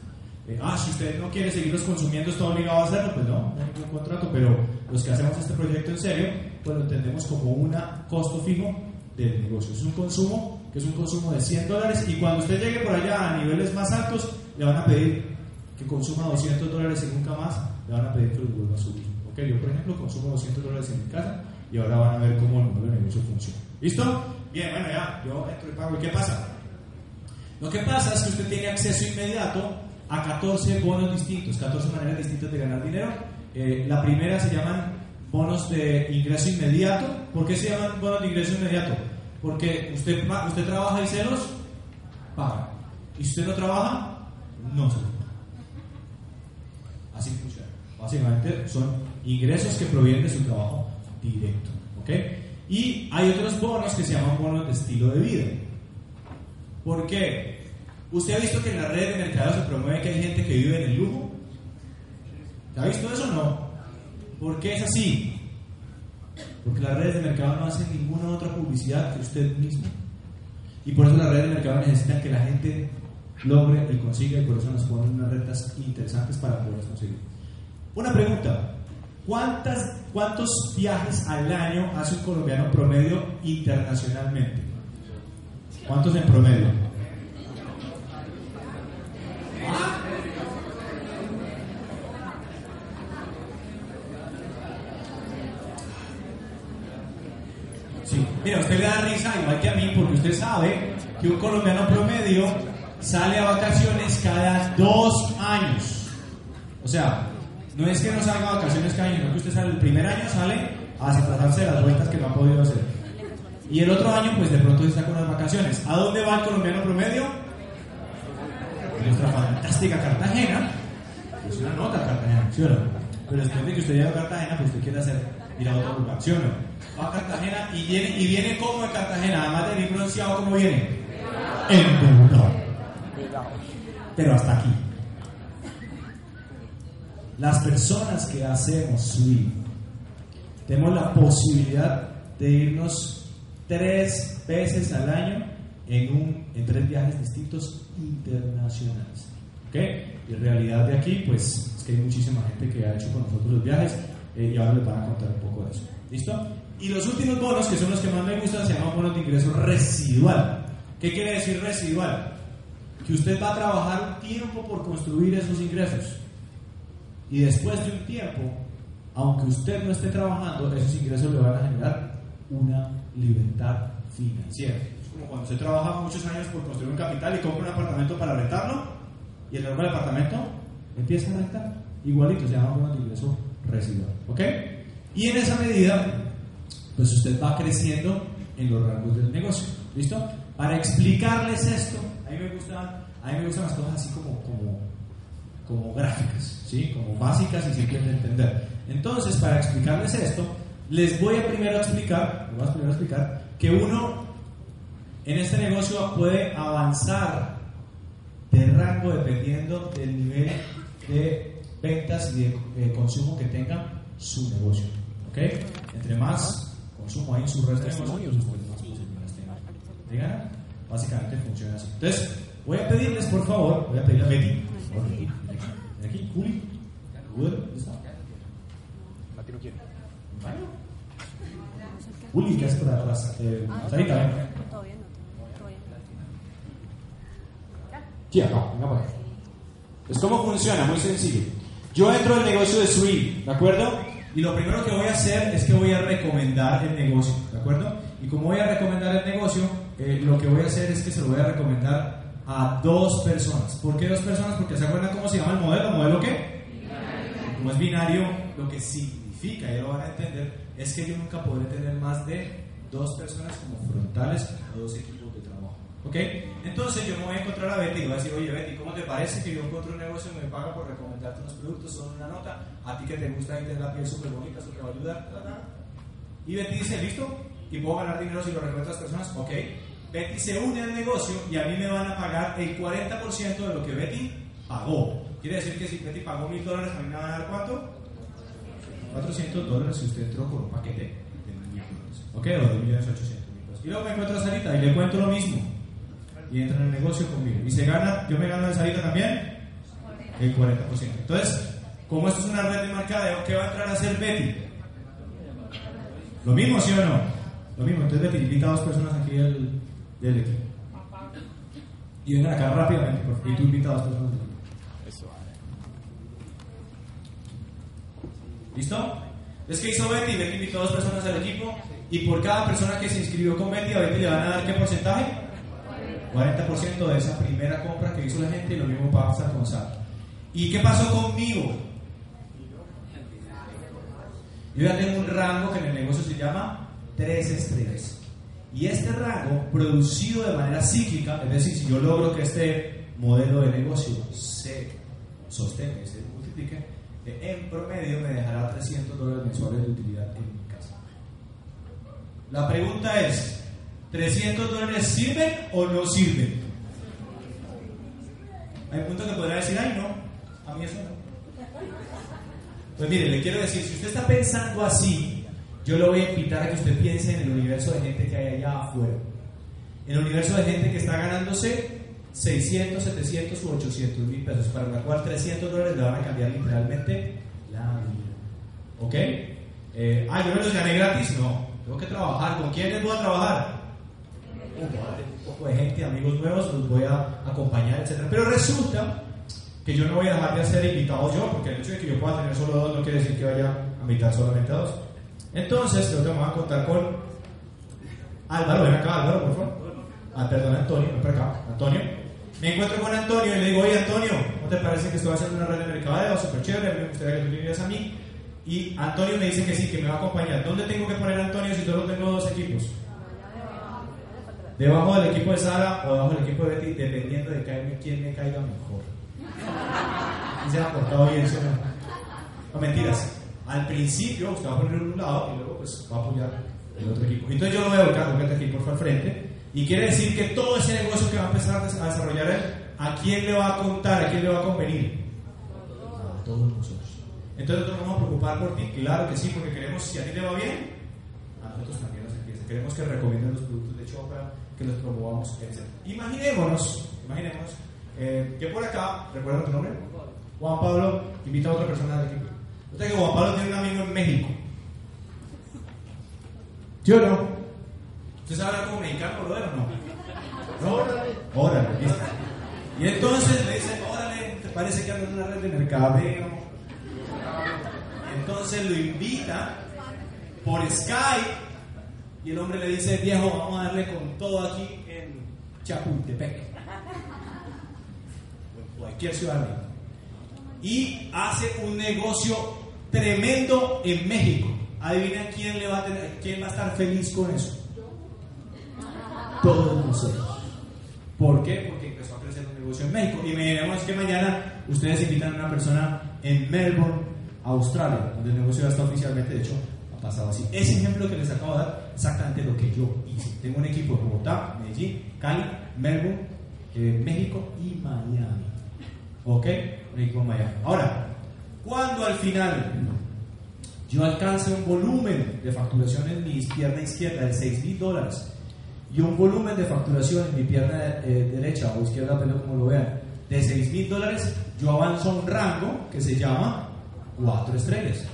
Eh, ah, si usted no quiere seguirlos consumiendo, está obligado a hacerlo, pues no, no hay ningún contrato, pero los que hacemos este proyecto en serio, pues lo entendemos como un costo fijo del negocio. Es un consumo que es un consumo de 100 dólares y cuando usted llegue por allá a niveles más altos, le van a pedir que consuma 200 dólares y nunca más le van a pedir que los vuelva a subir. Ok, yo por ejemplo consumo 200 dólares en mi casa y ahora van a ver cómo el modelo de negocio funciona. ¿Listo? Bien, bueno, ya, yo entro y pago. ¿Y qué pasa? Lo que pasa es que usted tiene acceso inmediato a 14 bonos distintos, 14 maneras distintas de ganar dinero. Eh, la primera se llaman bonos de ingreso inmediato. ¿Por qué se llaman bonos de ingreso inmediato? Porque usted, usted trabaja y se los paga. Y si usted no trabaja, no se los paga. Así funciona. Básicamente son ingresos que provienen de su trabajo directo. ¿ok? Y hay otros bonos que se llaman bonos de estilo de vida. ¿Por qué? ¿Usted ha visto que en la red de mercado se promueve que hay gente que vive en el lujo? ¿Se ha visto eso o no? ¿Por qué es así? Porque las redes de mercado no hacen ninguna otra publicidad que usted mismo. Y por eso las redes de mercado necesitan que la gente logre y consiga, y por eso nos ponen unas retas interesantes para poder conseguir. Una pregunta: ¿Cuántas, ¿cuántos viajes al año hace un colombiano promedio internacionalmente? ¿Cuántos en promedio? Sí, mira, usted le da risa igual que a mí porque usted sabe que un colombiano promedio sale a vacaciones cada dos años. O sea, no es que no salga a vacaciones cada año, sino que usted sale el primer año sale a tratarse de las vueltas que no ha podido hacer. Y el otro año, pues de pronto está con las vacaciones. ¿A dónde va el colombiano promedio? nuestra fantástica Cartagena. Es una nota Cartagena, ¿sí o no? Pero después de que usted llegue a Cartagena, pues usted quiere hacer ir a otro lugar, ¿sí o no? Va a Cartagena y viene, y viene como de Cartagena, además de venir pronunciado, ¿cómo viene? Endeudado. Pero hasta aquí. Las personas que hacemos SWI tenemos la posibilidad de irnos tres veces al año en, un, en tres viajes distintos internacionales. ¿Ok? Y en realidad de aquí, pues es que hay muchísima gente que ha hecho con nosotros los viajes eh, y ahora les van a contar un poco de eso. ¿Listo? Y los últimos bonos, que son los que más me gustan, se llaman bonos de ingreso residual. ¿Qué quiere decir residual? Que usted va a trabajar un tiempo por construir esos ingresos. Y después de un tiempo, aunque usted no esté trabajando, esos ingresos le van a generar una libertad financiera. Es como cuando usted trabaja muchos años por construir un capital y compra un apartamento para rentarlo, y el nuevo apartamento empieza a rentar. Igualito, se llama bono de ingreso residual. ¿Ok? Y en esa medida, pues usted va creciendo en los rangos del negocio. ¿Listo? Para explicarles esto, a mí me a mí me gustan las cosas así como, como, como gráficas, ¿sí? Como básicas y simples de entender. Entonces, para explicarles esto, les voy a primero explicar, les voy a primero explicar que uno en este negocio puede avanzar de rango dependiendo del nivel de ventas y de, de consumo que tenga su negocio. ¿Ok? Entre más consumo hay en su resto de negocio, pues más posibilidades tenga de ganar. básicamente funciona así. Entonces, voy a pedirles, por favor, voy a pedirle a Betty. aquí, aquí, Juli, Juli, ¿dónde está? Bueno. Juli, ¿qué haces por atrás? Eh, Sarita, ven. Todavía no, venga por acá. Pues cómo funciona, muy sencillo. Yo entro al negocio de Sui, ¿de acuerdo? Y lo primero que voy a hacer es que voy a recomendar el negocio, ¿de acuerdo? Y como voy a recomendar el negocio, eh, lo que voy a hacer es que se lo voy a recomendar a dos personas. ¿Por qué dos personas? Porque se acuerdan cómo se llama el modelo. ¿Modelo qué? Como es binario, lo que significa, ya lo van a entender, es que yo nunca podré tener más de dos personas como frontales o dos equipos. ¿Ok? Entonces yo me voy a encontrar a Betty y voy a decir, oye Betty, ¿cómo te parece que yo encuentro un negocio y me paga por recomendarte unos productos, son una nota? A ti que te gusta y tienes la piel súper bonita, eso te va a ayudar. Y Betty dice, listo, y puedo ganar dinero si lo recomiendo a otras personas. Ok. Betty se une al negocio y a mí me van a pagar el 40% de lo que Betty pagó. Quiere decir que si Betty pagó mil dólares, a mí me van a dar cuánto? 400 dólares si usted entró con un paquete de dólares. ¿Ok? O de millones 800 mil pesos. Y luego me encuentro a Sarita y le cuento lo mismo. Y entra en el negocio conmigo. Y se gana, yo me gano de Sarita también el 40%. Entonces, como esto es una red de mercadeo, ¿qué va a entrar a hacer Betty? Lo mismo, ¿sí o no? Lo mismo. Entonces Betty invita a dos personas aquí del, del equipo. Y vengan acá rápidamente, por favor. Y tú invita a dos personas del equipo. ¿Listo? Es que hizo Betty, Betty invitó a dos personas al equipo y por cada persona que se inscribió con Betty, a Betty le van a dar qué porcentaje? 40% de esa primera compra que hizo la gente y lo mismo pasa con Sara. ¿Y qué pasó conmigo? Yo ya tengo un rango que en el negocio se llama 3 estrellas. Y este rango, producido de manera cíclica, es decir, si yo logro que este modelo de negocio se sostenga y se multiplique, en promedio me dejará 300 dólares mensuales de utilidad en mi casa. La pregunta es, ¿300 dólares sirven o no sirven? Hay punto que podrá decir, ay no, a mí eso no. Pues mire, le quiero decir, si usted está pensando así, yo lo voy a invitar a que usted piense en el universo de gente que hay allá afuera. El universo de gente que está ganándose 600, 700 u 800 mil pesos, para la cual 300 dólares le van a cambiar literalmente la vida. ¿Ok? Eh, ah, yo me los gané gratis. No, tengo que trabajar. ¿Con quiénes voy a trabajar? Un poco de gente, amigos nuevos, los voy a acompañar, etc. Pero resulta que yo no voy a dejar de hacer invitados yo, porque el hecho de que yo pueda tener solo dos no quiere decir que vaya a invitar solamente a dos. Entonces, yo te voy a contar con Álvaro, ven acá, Álvaro, por favor. Ah, perdón, Antonio, ven por acá. Antonio. Me encuentro con Antonio y le digo, oye Antonio, ¿no te parece que estoy haciendo una red de mercadeo súper chévere? Me gustaría que tú vinieras a mí. Y Antonio me dice que sí, que me va a acompañar. ¿Dónde tengo que poner a Antonio si solo tengo dos equipos? Debajo del equipo de Sara o debajo del equipo de Betty, dependiendo de quién- quién me caiga mejor. ¿Quién se ha portado bien? ¿sí o no? Mentiras. Al principio usted va a poner un lado y luego pues va a apoyar el otro equipo. Entonces yo lo voy a buscar, porque aquí por al frente. Y quiere decir que todo ese negocio que va a empezar a desarrollar él, ¿a quién le va a contar? ¿A quién le va a convenir? A todos nosotros. Entonces nosotros nos vamos a preocupar por ti, claro que sí, porque queremos, si a ti le va bien, a nosotros también nos empieza. Queremos que recomienden los productos de Chopra, que los promovamos, etc. Imaginémonos, imaginémonos, eh, que por acá, ¿recuerdan tu nombre? Juan Pablo invita a otra persona del equipo. Usted que Juan Pablo tiene un amigo en México. ¿Sí o no? ¿Usted sabe hablar como mexicano, brother, o no? ¿No? Órale, listo. Y entonces le dice, órale, ¿te parece que ando en una red de mercadeo? Y entonces lo invita por Skype y el hombre le dice, viejo, vamos a darle con todo aquí en Chapultepec. O cualquier ciudad. Y hace un negocio tremendo en México. Adivina quién, le va a tener, quién va a estar feliz con eso. Todos nosotros. ¿Por qué? Porque empezó a crecer un negocio en México. Y me diremos que mañana ustedes invitan a una persona en Melbourne, Australia, donde el negocio ya está oficialmente, hecho, Ese ejemplo que les acabo de dar, exactamente lo que yo hice. Tengo un equipo en Bogotá, Medellín, Cali, Melbourne, eh, México y Miami. ¿Ok? Un equipo en Miami. Ahora, cuando al final yo alcance un volumen de facturación en mi pierna izquierda de 6 mil dólares y un volumen de facturación en mi pierna eh, derecha o izquierda, pero como lo vean, de 6 mil dólares, yo avanzo a un rango que se llama 4 estrellas.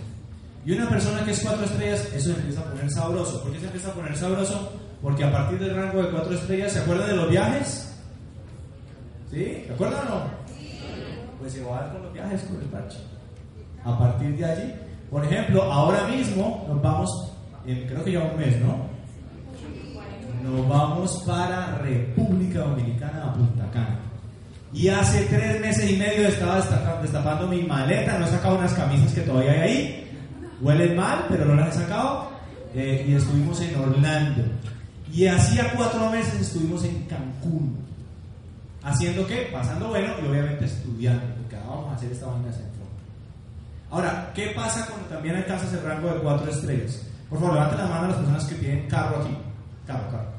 Y una persona que es 4 estrellas, eso se empieza a poner sabroso. ¿Por qué se empieza a poner sabroso? Porque a partir del rango de 4 estrellas, ¿se acuerdan de los viajes? ¿Sí? ¿Se acuerdan o no? Pues se va a dar con los viajes con el parche. A partir de allí, por ejemplo, ahora mismo nos vamos, en, creo que ya un mes, ¿no? Nos vamos para República Dominicana a Punta Cana. Y hace tres meses y medio estaba destapando, destapando mi maleta, no he sacado unas camisas que todavía hay ahí. Huelen mal, pero no las he sacado. Eh, y estuvimos en Orlando. Y hacía cuatro meses estuvimos en Cancún. ¿Haciendo qué? Pasando bueno y obviamente estudiando, porque ahora vamos a hacer esta vaina forma. Ahora, ¿qué pasa cuando también alcanzas el rango de cuatro estrellas? Por favor, levanten la mano a las personas que tienen carro aquí. Carro, carro.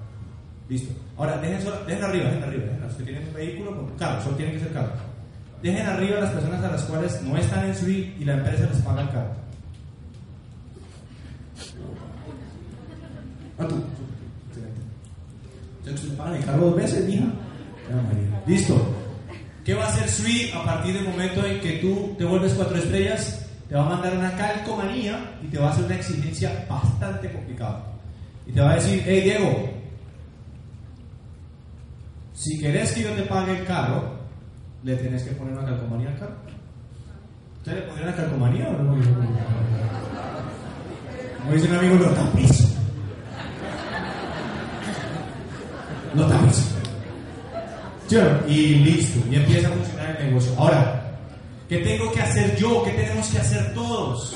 Listo. Ahora, dejen arriba, dejen arriba. Dejen, los que tienen un vehículo, con carro, solo tienen que ser carro. Dejen arriba a las personas a las cuales no están en SUI y la empresa les paga el carro. Ah, tú. Excelente. Entonces, ¿le pagan el carro dos veces, mija? Listo. ¿Qué va a hacer SUI a partir del momento en que tú te vuelves cuatro estrellas? Te va a mandar una calcomanía y te va a hacer una exigencia bastante complicada. Y te va a decir, hey Diego, si querés que yo te pague el carro, le tenés que poner una calcomanía al carro. ¿Usted le pondría una calcomanía o no? Como dice un amigo, lo tapizo. Lo tapizo. ¿Sí no? Y listo, y empieza a funcionar el negocio. Ahora, ¿qué tengo que hacer yo? ¿Qué tenemos que hacer todos?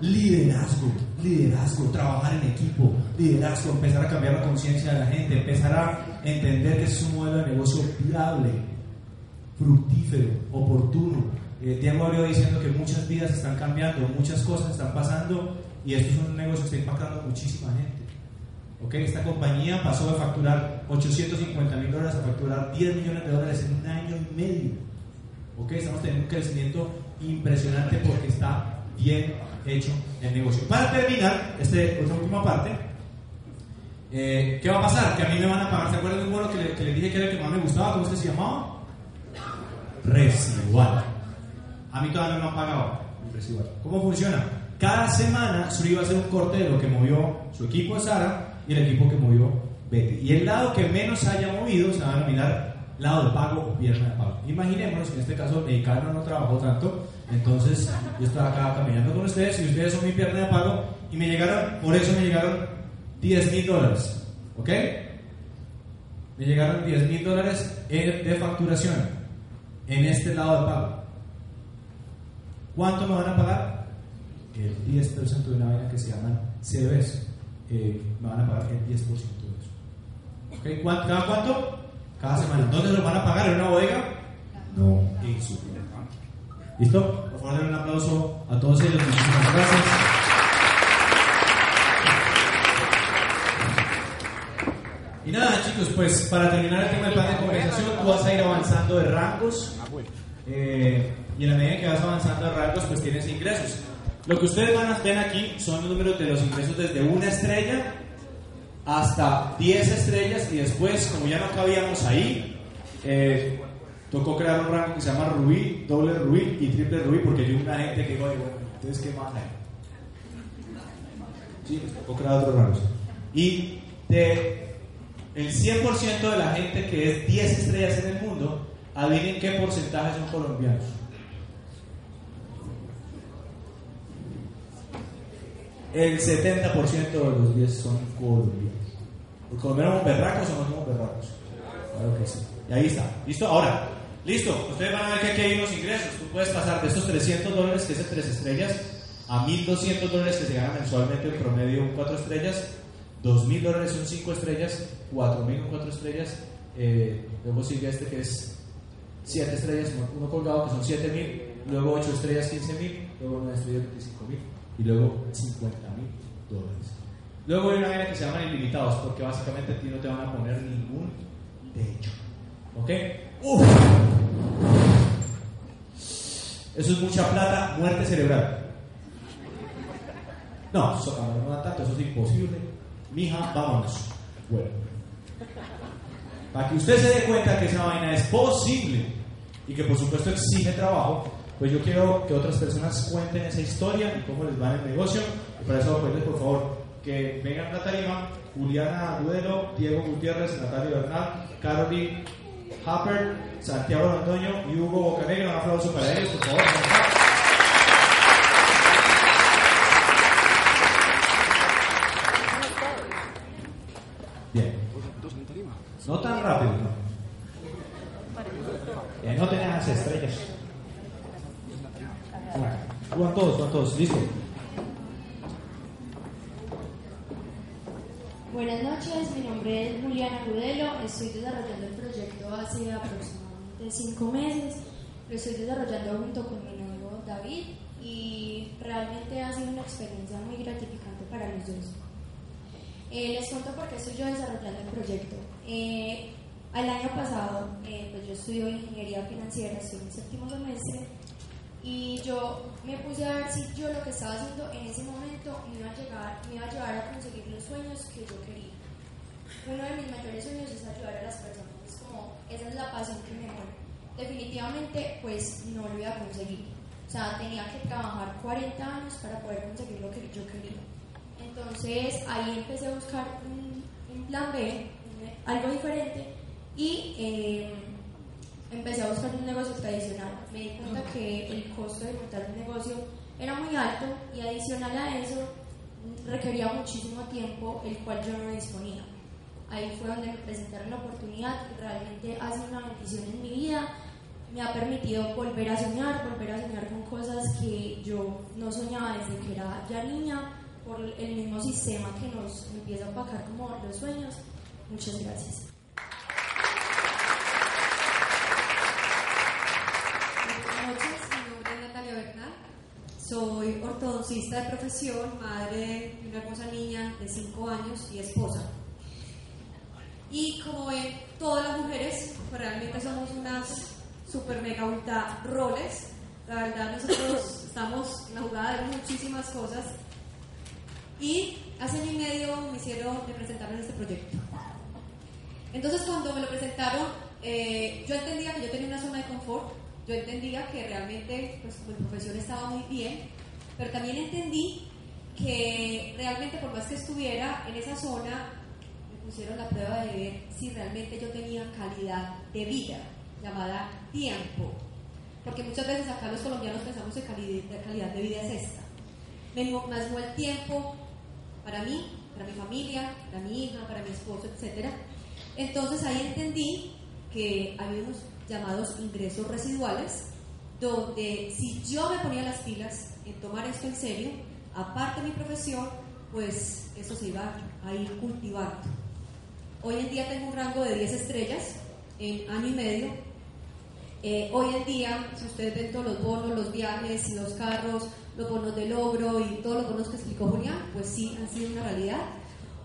Liderazgo, liderazgo, trabajar en equipo, liderazgo, empezar a cambiar la conciencia de la gente, empezar a entender que es un modelo de negocio viable, fructífero, oportuno. Eh, Diego abrió diciendo que muchas vidas están cambiando, muchas cosas están pasando y esto es un negocio que está impactando a muchísima gente. ¿Ok? Esta compañía pasó de facturar 850 mil dólares a facturar 10 millones de dólares en un año y medio. ¿Ok? Estamos teniendo un crecimiento impresionante porque está bien hecho el negocio. Para terminar, este, esta última parte, eh, ¿qué va a pasar? Que a mí me van a pagar. ¿Se acuerdan de un bono que, le, que les dije que era el que más me gustaba? ¿Cómo se llamaba? Residual. A mí todavía no me han pagado el residual. ¿Cómo funciona? Cada semana Suri va a hacer un corte de lo que movió su equipo de Sara y el equipo que movió Betty. Y el lado que menos haya movido se va a denominar lado de pago o pierna de pago. Imaginémonos que en este caso Mexicano no trabajó tanto, entonces yo estaba acá caminando con ustedes y ustedes son mi pierna de pago y me llegaron, por eso me llegaron 10 mil dólares. ¿Ok? Me llegaron 10 mil dólares de facturación en este lado de pago. ¿Cuánto me van a pagar? El 10% de una vaina que se llaman CBs. Eh, me van a pagar el 10% de eso. ¿Ok? ¿Cuánto- ¿Cada cuánto? Cada semana. ¿Dónde se lo van a pagar? ¿En una bodega? No, en su. ¿Listo? Por favor, denle un aplauso a todos ellos. Muchísimas gracias. Y nada, chicos, pues para terminar el tema del plan de compensación, tú vas a ir avanzando de rangos. eh, y en la medida que vas avanzando de rangos, pues tienes ingresos. Lo que ustedes van a ver aquí son los números de los ingresos desde una estrella hasta 10 estrellas y después, como ya no cabíamos ahí, eh, tocó crear un rango que se llama Rubí, doble Rubí y triple Rubí, porque yo una gente que "Oye, bueno, qué más hay. Sí, nos tocó crear otros rangos. Y de el 100% de la gente que es 10 estrellas en el mundo, adivinen qué porcentaje son colombianos. El 70% de los 10 son colombianos. ¿Los colombianos berracos o no somos berracos? Claro que sí. Y ahí está. ¿Listo? Ahora, listo. Ustedes van a ver que aquí hay unos ingresos. Tú puedes pasar de estos 300 dólares, que es el 3 estrellas, a 1200 dólares que se ganan mensualmente en promedio un 4 estrellas, 2000 dólares son 5 estrellas, 4000 un 4 estrellas. eh, luego sigue este que es 7 estrellas, uno colgado que son 7000, luego 8 estrellas 15000, luego 9 estrellas 25000 y luego 50000 dólares. Luego hay una vaina que se llaman ilimitados, porque básicamente a ti no te van a poner ningún techo. ¿Ok? Uf. Eso es mucha plata, muerte cerebral. No, eso, no da tanto, eso es imposible. Mija, vámonos. Bueno. Para que usted se dé cuenta que esa vaina es posible y que por supuesto exige trabajo, pues yo quiero que otras personas cuenten esa historia y cómo les va el negocio. Y para eso, pues, por favor, que vengan la tarima Juliana Duelo, Diego Gutiérrez, Natalia Bernal, Caroline Happer, Santiago Antonio y Hugo Bocanegra. Un aplauso para ellos, por favor. Bien. No tan rápido, no. No tenés las estrellas. Van todos, van todos. Listo. Buenas noches, mi nombre es Juliana Rudelo, estoy desarrollando el proyecto hace aproximadamente cinco meses, lo estoy desarrollando junto con mi novio David y realmente ha sido una experiencia muy gratificante para los dos. Eh, les cuento por qué estoy yo desarrollando el proyecto. Eh, el año pasado, eh, pues yo estudio ingeniería financiera, estoy en séptimo semestre y yo me puse a ver si yo lo que estaba haciendo en ese momento me iba a, llegar, me iba a llevar a conseguir los sueños que yo quería. Uno de mis mayores sueños es ayudar a las personas, es como esa es la pasión que me mueve. Definitivamente, pues no lo iba a conseguir. O sea, tenía que trabajar 40 años para poder conseguir lo que yo quería. Entonces ahí empecé a buscar un, un plan B, algo diferente, y eh, empecé a buscar un negocio tradicional. Me di cuenta que el costo de montar un negocio era muy alto y adicional a eso requería muchísimo tiempo, el cual yo no disponía. Ahí fue donde me presentaron la oportunidad y realmente ha sido una bendición en mi vida. Me ha permitido volver a soñar, volver a soñar con cosas que yo no soñaba desde que era ya niña, por el mismo sistema que nos empieza a opacar como los sueños. Muchas gracias. Ortodoncista de profesión, madre de una hermosa niña de 5 años y esposa. Y como ven, todas las mujeres, pues realmente somos unas super mega ultra roles. La verdad, nosotros <laughs> estamos en la jugada de muchísimas cosas. Y hace año y medio me hicieron de presentarme este proyecto. Entonces, cuando me lo presentaron, eh, yo entendía que yo tenía una zona de confort yo entendía que realmente pues, mi profesión estaba muy bien, pero también entendí que realmente por más que estuviera en esa zona, me pusieron la prueba de ver si realmente yo tenía calidad de vida, llamada tiempo. Porque muchas veces acá los colombianos pensamos que calidad, calidad de vida es esta. Me más el tiempo para mí, para mi familia, para mi hija, para mi esposo, etc. Entonces ahí entendí que había unos llamados ingresos residuales, donde si yo me ponía las pilas en tomar esto en serio, aparte de mi profesión, pues eso se iba a ir cultivando. Hoy en día tengo un rango de 10 estrellas en año y medio. Eh, hoy en día, si ustedes ven todos los bonos, los viajes, los carros, los bonos de logro y todos los bonos que explicó Julián, pues sí han sido una realidad.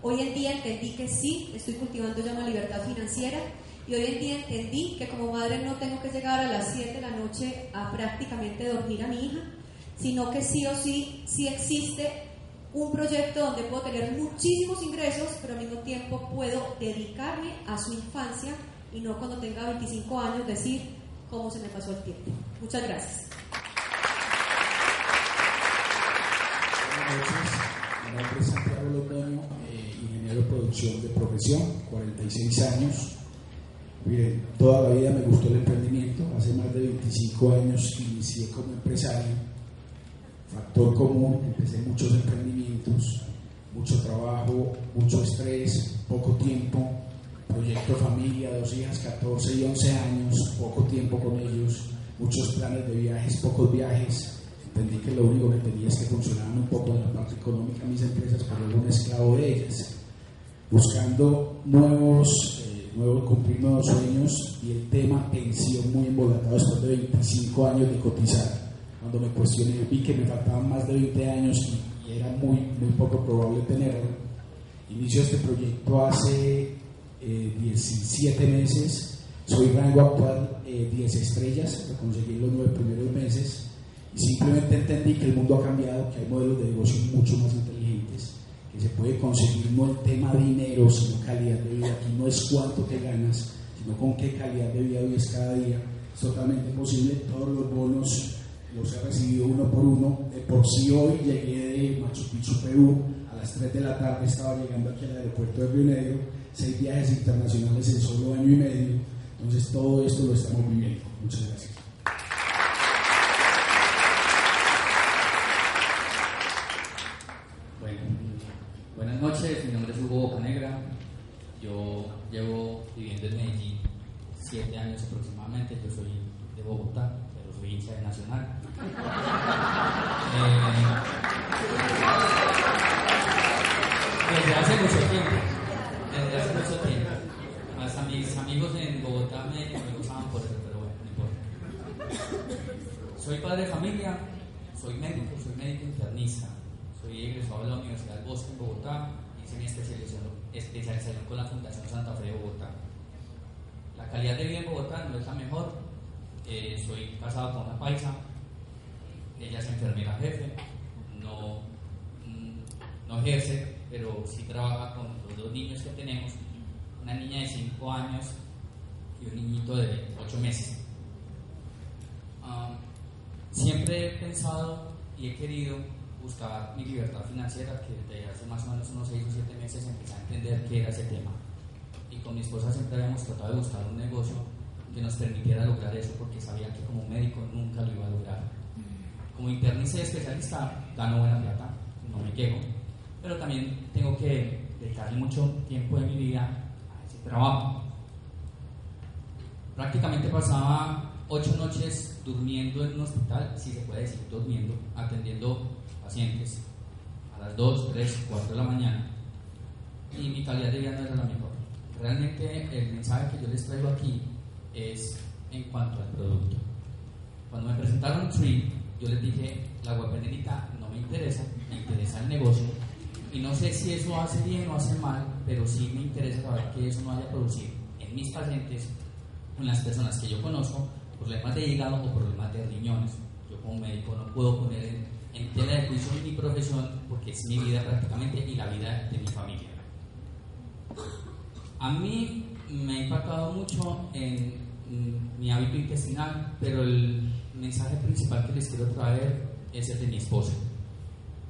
Hoy en día entendí que sí, estoy cultivando ya una libertad financiera y hoy en día entendí que como madre no tengo que llegar a las 7 de la noche a prácticamente dormir a mi hija, sino que sí o sí, sí existe un proyecto donde puedo tener muchísimos ingresos, pero al mismo tiempo puedo dedicarme a su infancia y no cuando tenga 25 años decir cómo se me pasó el tiempo. Muchas gracias. Buenas noches, mi nombre es Santiago Londoño, eh, ingeniero de producción de profesión, 46 años. Miren, toda la vida me gustó el emprendimiento. Hace más de 25 años inicié como empresario. Factor común, empecé muchos emprendimientos, mucho trabajo, mucho estrés, poco tiempo. Proyecto familia, dos hijas, 14 y 11 años, poco tiempo con ellos, muchos planes de viajes, pocos viajes. Entendí que lo único que tenía es que funcionaban un poco en la parte económica mis empresas, pero era un esclavo de ellas. Buscando nuevos nuevo, cumplir nuevos sueños y el tema pensión muy embolatado después de 25 años de cotizar. Cuando me cuestioné, vi que me faltaban más de 20 años y, era muy, muy poco probable tenerlo. Inicio este proyecto hace 17 eh, meses. Soy rango actual 10 eh, estrellas, lo conseguí en los 9 primeros meses. Y simplemente entendí que el mundo ha cambiado, que hay modelos de negocio mucho más inteligentes, que se puede conseguir no el tema dinero, sino calidad de vida. Aquí no es cuánto te ganas, sino con qué calidad de vida vives cada día. Es totalmente posible. Todos los bonos los he recibido uno por uno. De por sí hoy llegué de Machu Picchu, Perú, a las 3 de la tarde estaba llegando aquí al aeropuerto de Río Negro, seis viajes internacionales en solo año y medio. Entonces todo esto lo estamos viviendo. Muchas gracias. Bueno, buenas noches, mi nombre es Hugo Bocanegra. Yo llevo viviendo en Medellín siete años aproximadamente. Yo soy de Bogotá, hincha de Nacional. Eh, desde hace mucho tiempo, desde hace mucho tiempo. Hasta mis amigos en Bogotá me, me gozaban por eso, pero bueno, no importa. Soy padre de familia, soy médico, soy médico internista. Soy egresado de la Universidad del Bosque en Bogotá, hice mi especialización, especialización con la Fundación Santa Fe de Bogotá. La calidad de vida en Bogotá no es la mejor. Eh, soy casado con una paisa, ella es enfermera jefe, no, mm, no ejerce, pero sí trabaja con los dos niños que tenemos, una niña de 5 años y un niñito de 8 meses. Ah, siempre he pensado y he querido buscar mi libertad financiera, que desde hace más o menos unos 6 o 7 meses empecé a entender qué era ese tema. Y con mi esposa siempre habíamos tratado de buscar un negocio que nos permitiera lograr eso, porque sabía que como médico nunca lo iba a lograr. Como internista y especialista gano buena plata, no me quejo, pero también tengo que dedicarle mucho tiempo de mi vida a ese trabajo. Prácticamente pasaba ocho noches durmiendo en un hospital, si se puede decir durmiendo, atendiendo pacientes a las 2, 3, 4 de la mañana y mi calidad de vida no era la mejor. Realmente el mensaje que yo les traigo aquí es en cuanto al producto. Cuando me presentaron Tree, yo les dije, la webpenerita no me interesa, me interesa el negocio y no sé si eso hace bien o hace mal, pero sí me interesa saber que eso no haya producido en mis pacientes, en las personas que yo conozco, problemas de hígado o problemas de riñones. Yo como médico no puedo poner en, en tela de juicio mi profesión porque es mi vida prácticamente y la vida de mi familia. A mí me ha impactado mucho en mi hábito intestinal, pero el mensaje principal que les quiero traer es el de mi esposa.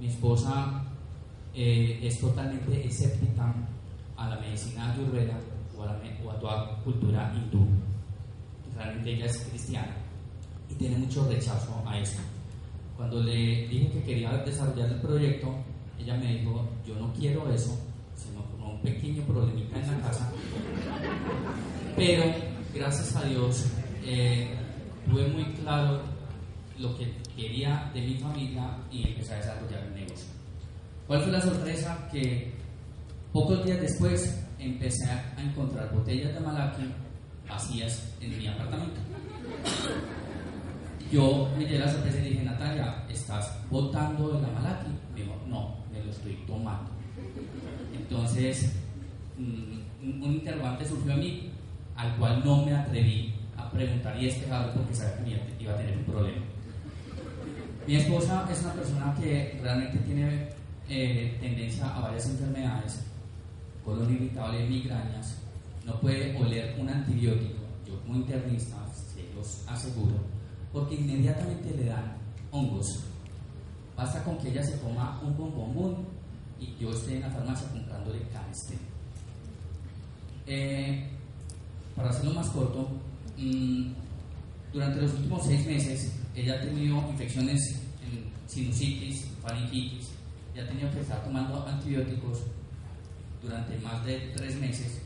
Mi esposa eh, es totalmente escéptica a la medicina ayurveda o a, la, o a toda cultura hindú. Realmente ella es cristiana y tiene mucho rechazo a eso. Cuando le dije que quería desarrollar el proyecto, ella me dijo, yo no quiero eso, pequeño problemita en la casa. Pero gracias a Dios eh, tuve muy claro lo que quería de mi familia y empecé a desarrollar el negocio. ¿Cuál fue la sorpresa? Que pocos días después empecé a encontrar botellas de Malaki vacías en mi apartamento. Yo me llevé la sorpresa y dije, Natalia, ¿estás botando el Malaki? Me dijo, no, me lo estoy tomando. Entonces, un interrogante surgió a mí, al cual no me atreví a preguntar y despejarlo porque sabía que iba a tener un problema. Mi esposa es una persona que realmente tiene eh, tendencia a varias enfermedades, colon irritable, migrañas, no puede oler un antibiótico. Yo como internista se los aseguro, porque inmediatamente le dan hongos. Basta con que ella se coma un bombón y yo esté en la farmacia comprándole canesten. Eh, para hacerlo más corto, mmm, durante los últimos seis meses ella ha tenido infecciones en sinusitis, faringitis, y ha tenido que estar tomando antibióticos durante más de tres meses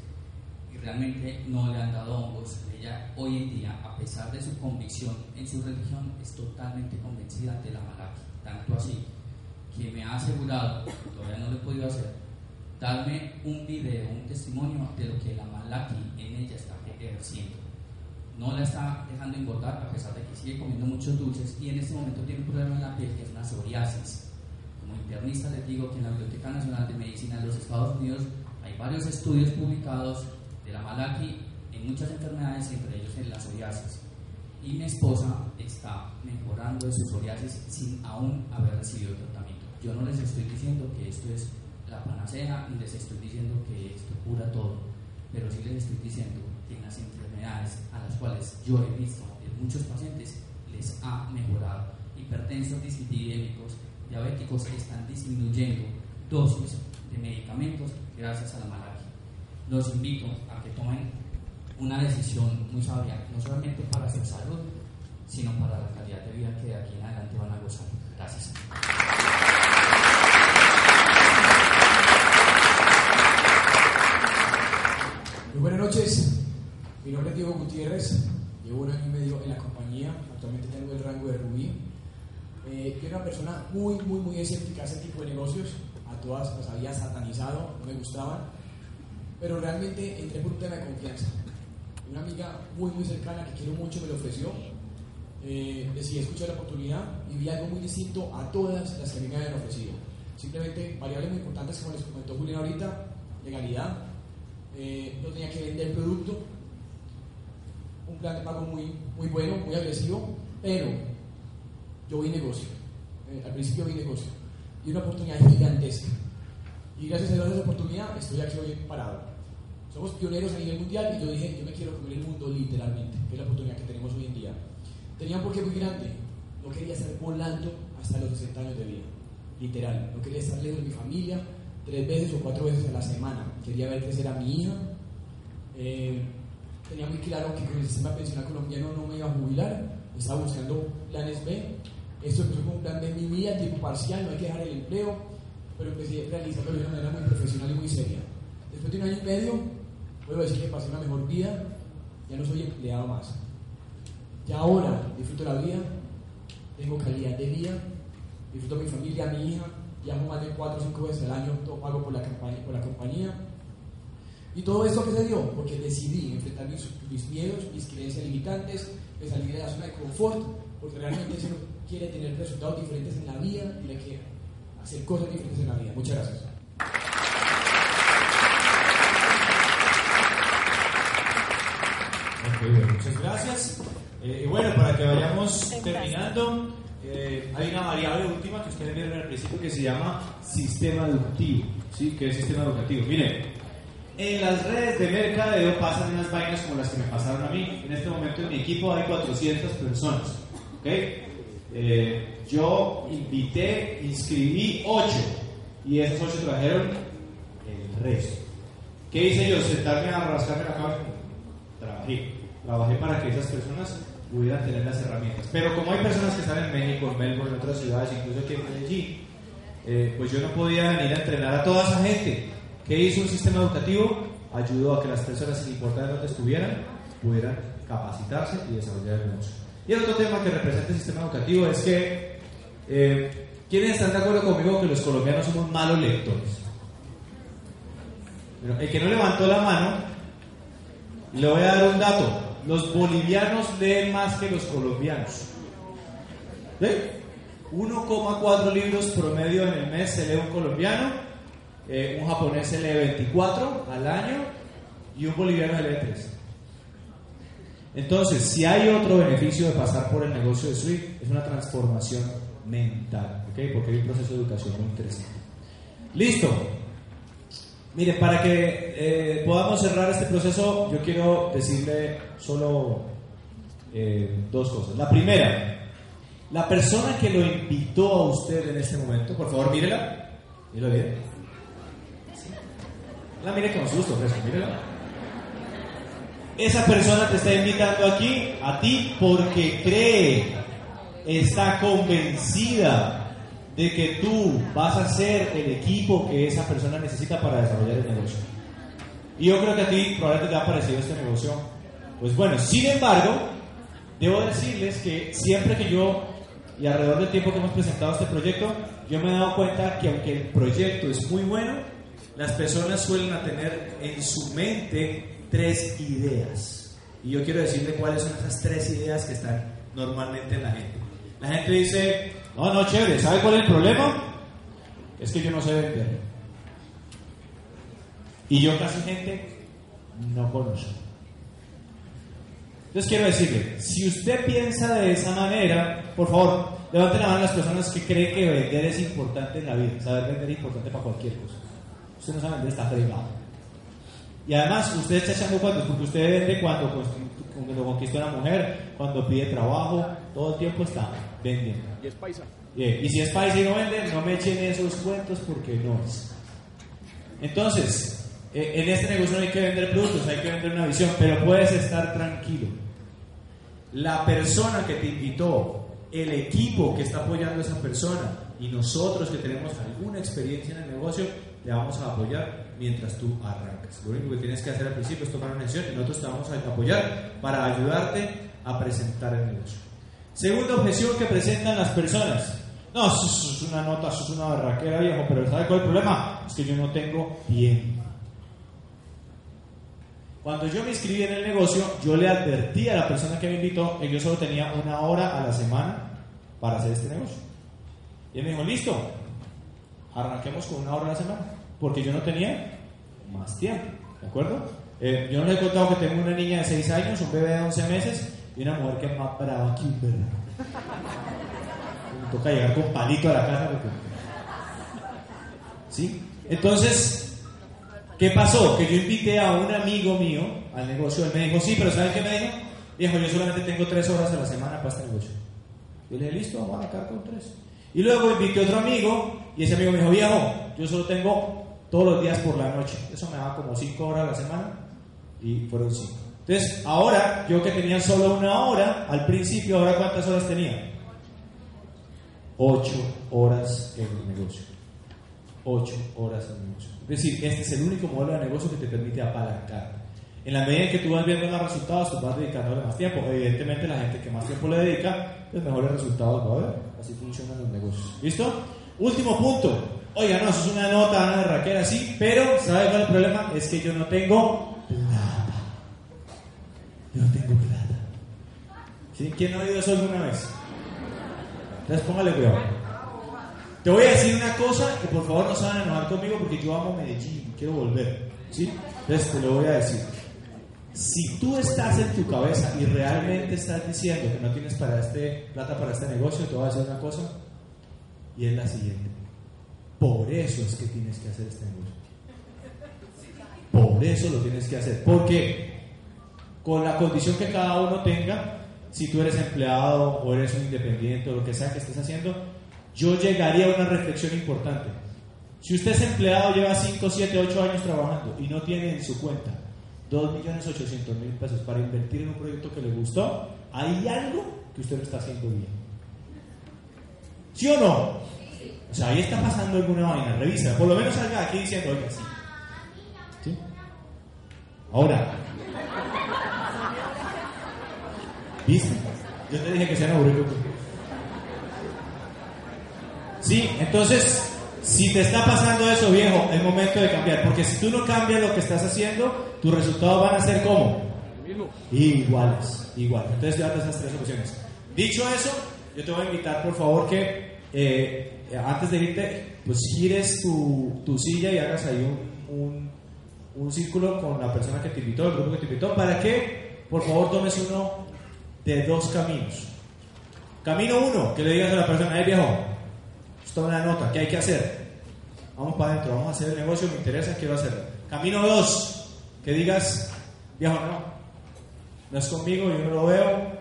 y realmente no le han dado hongos. Ella hoy en día, a pesar de su convicción en su religión, es totalmente convencida de la malaki, tanto así que me ha asegurado, todavía no lo he podido hacer, darme un video, un testimonio de lo que la malaki en ella está ejerciendo. No la está dejando engordar a pesar de que sigue comiendo muchos dulces y en este momento tiene un problema en la piel que es una psoriasis. Como internista les digo que en la Biblioteca Nacional de Medicina de los Estados Unidos hay varios estudios publicados de la malaki en muchas enfermedades, entre ellos en la psoriasis. Y mi esposa está mejorando de su psoriasis sin aún haber recibido tratamiento. Yo no les estoy diciendo que esto es la panacea y les estoy diciendo que esto cura todo, pero sí les estoy diciendo que en las enfermedades a las cuales yo he visto en muchos pacientes les ha mejorado. Hipertensos, dislipidémicos, diabéticos están disminuyendo dosis de medicamentos gracias a la malaria. Los invito a que tomen una decisión muy sabia, no solamente para su salud, sino para la calidad de vida que de aquí en adelante van a gozar. Gracias. Muy buenas noches, mi nombre es Diego Gutiérrez, llevo un año y medio en la compañía, actualmente tengo el rango de Rubí. Eh, una persona muy, muy, muy escéptica a ese tipo de negocios, a todas las había satanizado, no me gustaban, pero realmente entré por un tema de confianza. Una amiga muy, muy cercana que quiero mucho me lo ofreció, eh, decidí escuchar la oportunidad y vi algo muy distinto a todas las que me habían ofrecido. Simplemente variables muy importantes, como les comentó Julián ahorita, legalidad, eh, no tenía que vender producto, un plan de pago muy, muy bueno, muy agresivo, pero yo vi negocio. Eh, al principio vi negocio y una oportunidad gigantesca. Y gracias a Dios esa oportunidad estoy aquí hoy parado. Somos pioneros a nivel mundial y yo dije, yo me quiero comer el mundo literalmente, es la oportunidad que tenemos hoy en día. Tenía un porqué muy grande, no quería estar volando hasta los 60 años de vida, literal. No quería estar lejos de mi familia tres veces o cuatro veces a la semana. Quería ver crecer a mi hija. Eh, tenía muy claro que con el sistema pensional colombiano no me iba a jubilar. Estaba buscando planes B. Esto empezó como un plan de mi vida, tiempo parcial, no hay que dejar el empleo, pero empecé a realizarlo de una manera muy profesional y muy seria. Después de un año y medio, puedo decir que pasé una mejor vida, ya no soy empleado más. Ya ahora disfruto la vida, tengo calidad de vida, disfruto a mi familia, a mi hija, viajo más de 4 o 5 veces al año, todo pago por la, campaña, por la compañía. Y todo esto que se dio, porque decidí enfrentar mis, mis miedos, mis creencias limitantes, de salir de la zona de confort, porque realmente si uno quiere tener resultados diferentes en la vida, tiene que hacer cosas diferentes en la vida. Muchas gracias. Ok, bueno, muchas gracias. Eh, y bueno, para que vayamos terminando, eh, hay una variable última que ustedes vieron al principio que se llama sistema educativo. ¿Sí? ¿Qué es sistema educativo? Miren, en las redes de mercadeo pasan unas vainas como las que me pasaron a mí. En este momento en mi equipo hay 400 personas. ¿ok? Eh, yo invité, inscribí 8 y esos 8 trajeron el resto. ¿Qué hice yo? Sentarme a rascarme la cabeza. Trabajé. Trabajé para que esas personas pudieran tener las herramientas. Pero como hay personas que están en México, en Melbourne, en otras ciudades, incluso aquí en Medellín, eh, pues yo no podía venir a entrenar a toda esa gente. ¿Qué hizo un sistema educativo? Ayudó a que las personas, sin importar dónde estuvieran, pudieran capacitarse y desarrollar el negocio. Y el otro tema que representa el sistema educativo es que, eh, ¿quiénes están de acuerdo conmigo que los colombianos somos malos lectores? El que no levantó la mano, le voy a dar un dato. Los bolivianos leen más que los colombianos. ¿Sí? 1,4 libros promedio en el mes se lee un colombiano, eh, un japonés se lee 24 al año y un boliviano se lee 3. Entonces, si hay otro beneficio de pasar por el negocio de Swift, es una transformación mental, ¿ok? Porque hay un proceso de educación muy interesante. Listo. Mire, para que eh, podamos cerrar este proceso, yo quiero decirle solo eh, dos cosas. La primera, la persona que lo invitó a usted en este momento, por favor, mírela. Mírela bien. La mire con susto, fresco, mírela. Esa persona te está invitando aquí, a ti, porque cree, está convencida de que tú vas a ser el equipo que esa persona necesita para desarrollar el negocio. Y yo creo que a ti probablemente te ha parecido este negocio. Pues bueno, sin embargo, debo decirles que siempre que yo, y alrededor del tiempo que hemos presentado este proyecto, yo me he dado cuenta que aunque el proyecto es muy bueno, las personas suelen tener en su mente tres ideas. Y yo quiero decirle cuáles son esas tres ideas que están normalmente en la gente. La gente dice, no, no, chévere, ¿sabe cuál es el problema? Es que yo no sé vender. Y yo casi gente no conozco. Entonces quiero decirle, si usted piensa de esa manera, por favor, levante la mano a las personas que creen que vender es importante en la vida, saber vender es importante para cualquier cosa. Usted no sabe vender, está fregado. Y además, usted está echando cuentos, porque usted vende cuando, pues, cuando conquista una mujer, cuando pide trabajo, todo el tiempo está vendiendo. Y es paisa. Bien, Y si es país y no vende, no me echen esos cuentos porque no es. Entonces, eh, en este negocio no hay que vender productos, hay que vender una visión, pero puedes estar tranquilo. La persona que te invitó, el equipo que está apoyando a esa persona y nosotros que tenemos alguna experiencia en el negocio, te vamos a apoyar mientras tú arrancas. Lo único que tienes que hacer al principio es tomar una decisión y nosotros te vamos a apoyar para ayudarte a presentar el negocio. Segunda objeción que presentan las personas. No, eso, es una nota, eso es una barraquera viejo, pero ¿sabe cuál es el problema? Es que yo no tengo tiempo. Cuando yo me inscribí en el negocio, yo le advertí a la persona que me invitó que yo solo tenía una hora a la semana para hacer este negocio. Y él me dijo, listo, arranquemos con una hora a la semana, porque yo no tenía más tiempo, ¿de acuerdo? Eh, yo no les he contado que tengo una niña de 6 años, un bebé de 11 meses y una mujer que es más brava que un perro. Me toca llegar con palito a la casa. ¿Sí? Entonces, ¿qué pasó? Que yo invité a un amigo mío al negocio, él me dijo, sí, pero ¿saben qué me dijo? Dijo, yo solamente tengo 3 horas a la semana para este negocio. Yo le dije, listo, vamos a arrancar con 3. Y luego invité a otro amigo y ese amigo me dijo, viejo, yo solo tengo todos los días por la noche. Eso me da como 5 horas a la semana y fueron 5. Entonces, ahora, yo que tenía solo una hora, al principio, ahora cuántas horas tenía? 8 horas en el negocio. 8 horas en el negocio. Es decir, este es el único modelo de negocio que te permite apalancar. En la medida en que tú vas viendo los resultados, tú vas dedicándole más tiempo. Evidentemente, la gente que más tiempo le dedica, pues mejores resultados va a ver. Así funcionan los negocios. ¿Listo? Último punto. Oiga, no, eso es una nota, una raquera, sí, pero ¿sabe cuál es el problema? Es que yo no tengo plata. Yo no tengo plata. ¿Sí? ¿Quién ha oído eso alguna vez? Entonces póngale cuidado. Te voy a decir una cosa que por favor no se van a enojar conmigo porque yo amo Medellín, quiero volver. ¿Sí? Entonces te lo voy a decir. Si tú estás en tu cabeza y realmente estás diciendo que no tienes para este, plata para este negocio, te voy a decir una cosa y es la siguiente. Por eso es que tienes que hacer este negocio. Por eso lo tienes que hacer. Porque con la condición que cada uno tenga, si tú eres empleado o eres un independiente o lo que sea que estés haciendo, yo llegaría a una reflexión importante. Si usted es empleado, lleva 5, 7, 8 años trabajando y no tiene en su cuenta 2.800.000 pesos para invertir en un proyecto que le gustó, hay algo que usted no está haciendo bien. ¿Sí o no? O sea, ahí está pasando alguna vaina, revisa. Por lo menos salga aquí diciendo, oiga, sí. ¿Sí? Ahora. ¿Viste? Yo te dije que sean aburridos. Sí, entonces, si te está pasando eso, viejo, es momento de cambiar. Porque si tú no cambias lo que estás haciendo, tus resultados van a ser como iguales, igual. Entonces, ya esas tres opciones. Dicho eso, yo te voy a invitar, por favor, que eh, antes de irte, pues gires tu, tu, silla y hagas ahí un, un, un círculo con la persona que te invitó, el grupo que te invitó, para que, por favor, tomes uno de dos caminos. Camino uno, que le digas a la persona, hey viejo, toma una nota, ¿qué hay que hacer? Vamos para adentro, vamos a hacer el negocio, me interesa, quiero hacerlo. Camino dos, que digas, viejo, no, no es conmigo, yo no lo veo,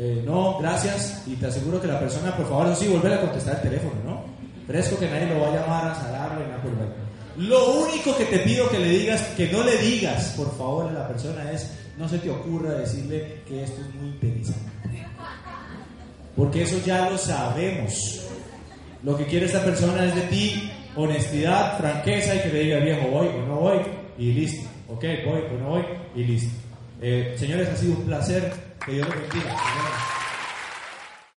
eh, no, gracias, y te aseguro que la persona, por favor, sí, volver a contestar el teléfono, ¿no? Fresco que nadie lo va a llamar a salarle, nada por Lo único que te pido que le digas, que no le digas, por favor, a la persona es, no se te ocurra decirle que esto es muy interesante. Porque eso ya lo sabemos. Lo que quiere esta persona es de ti honestidad, franqueza y que le diga, viejo, voy o no voy, y listo. Ok, voy o no voy, y listo. Eh, señores, ha sido un placer. Que Dios los bendiga.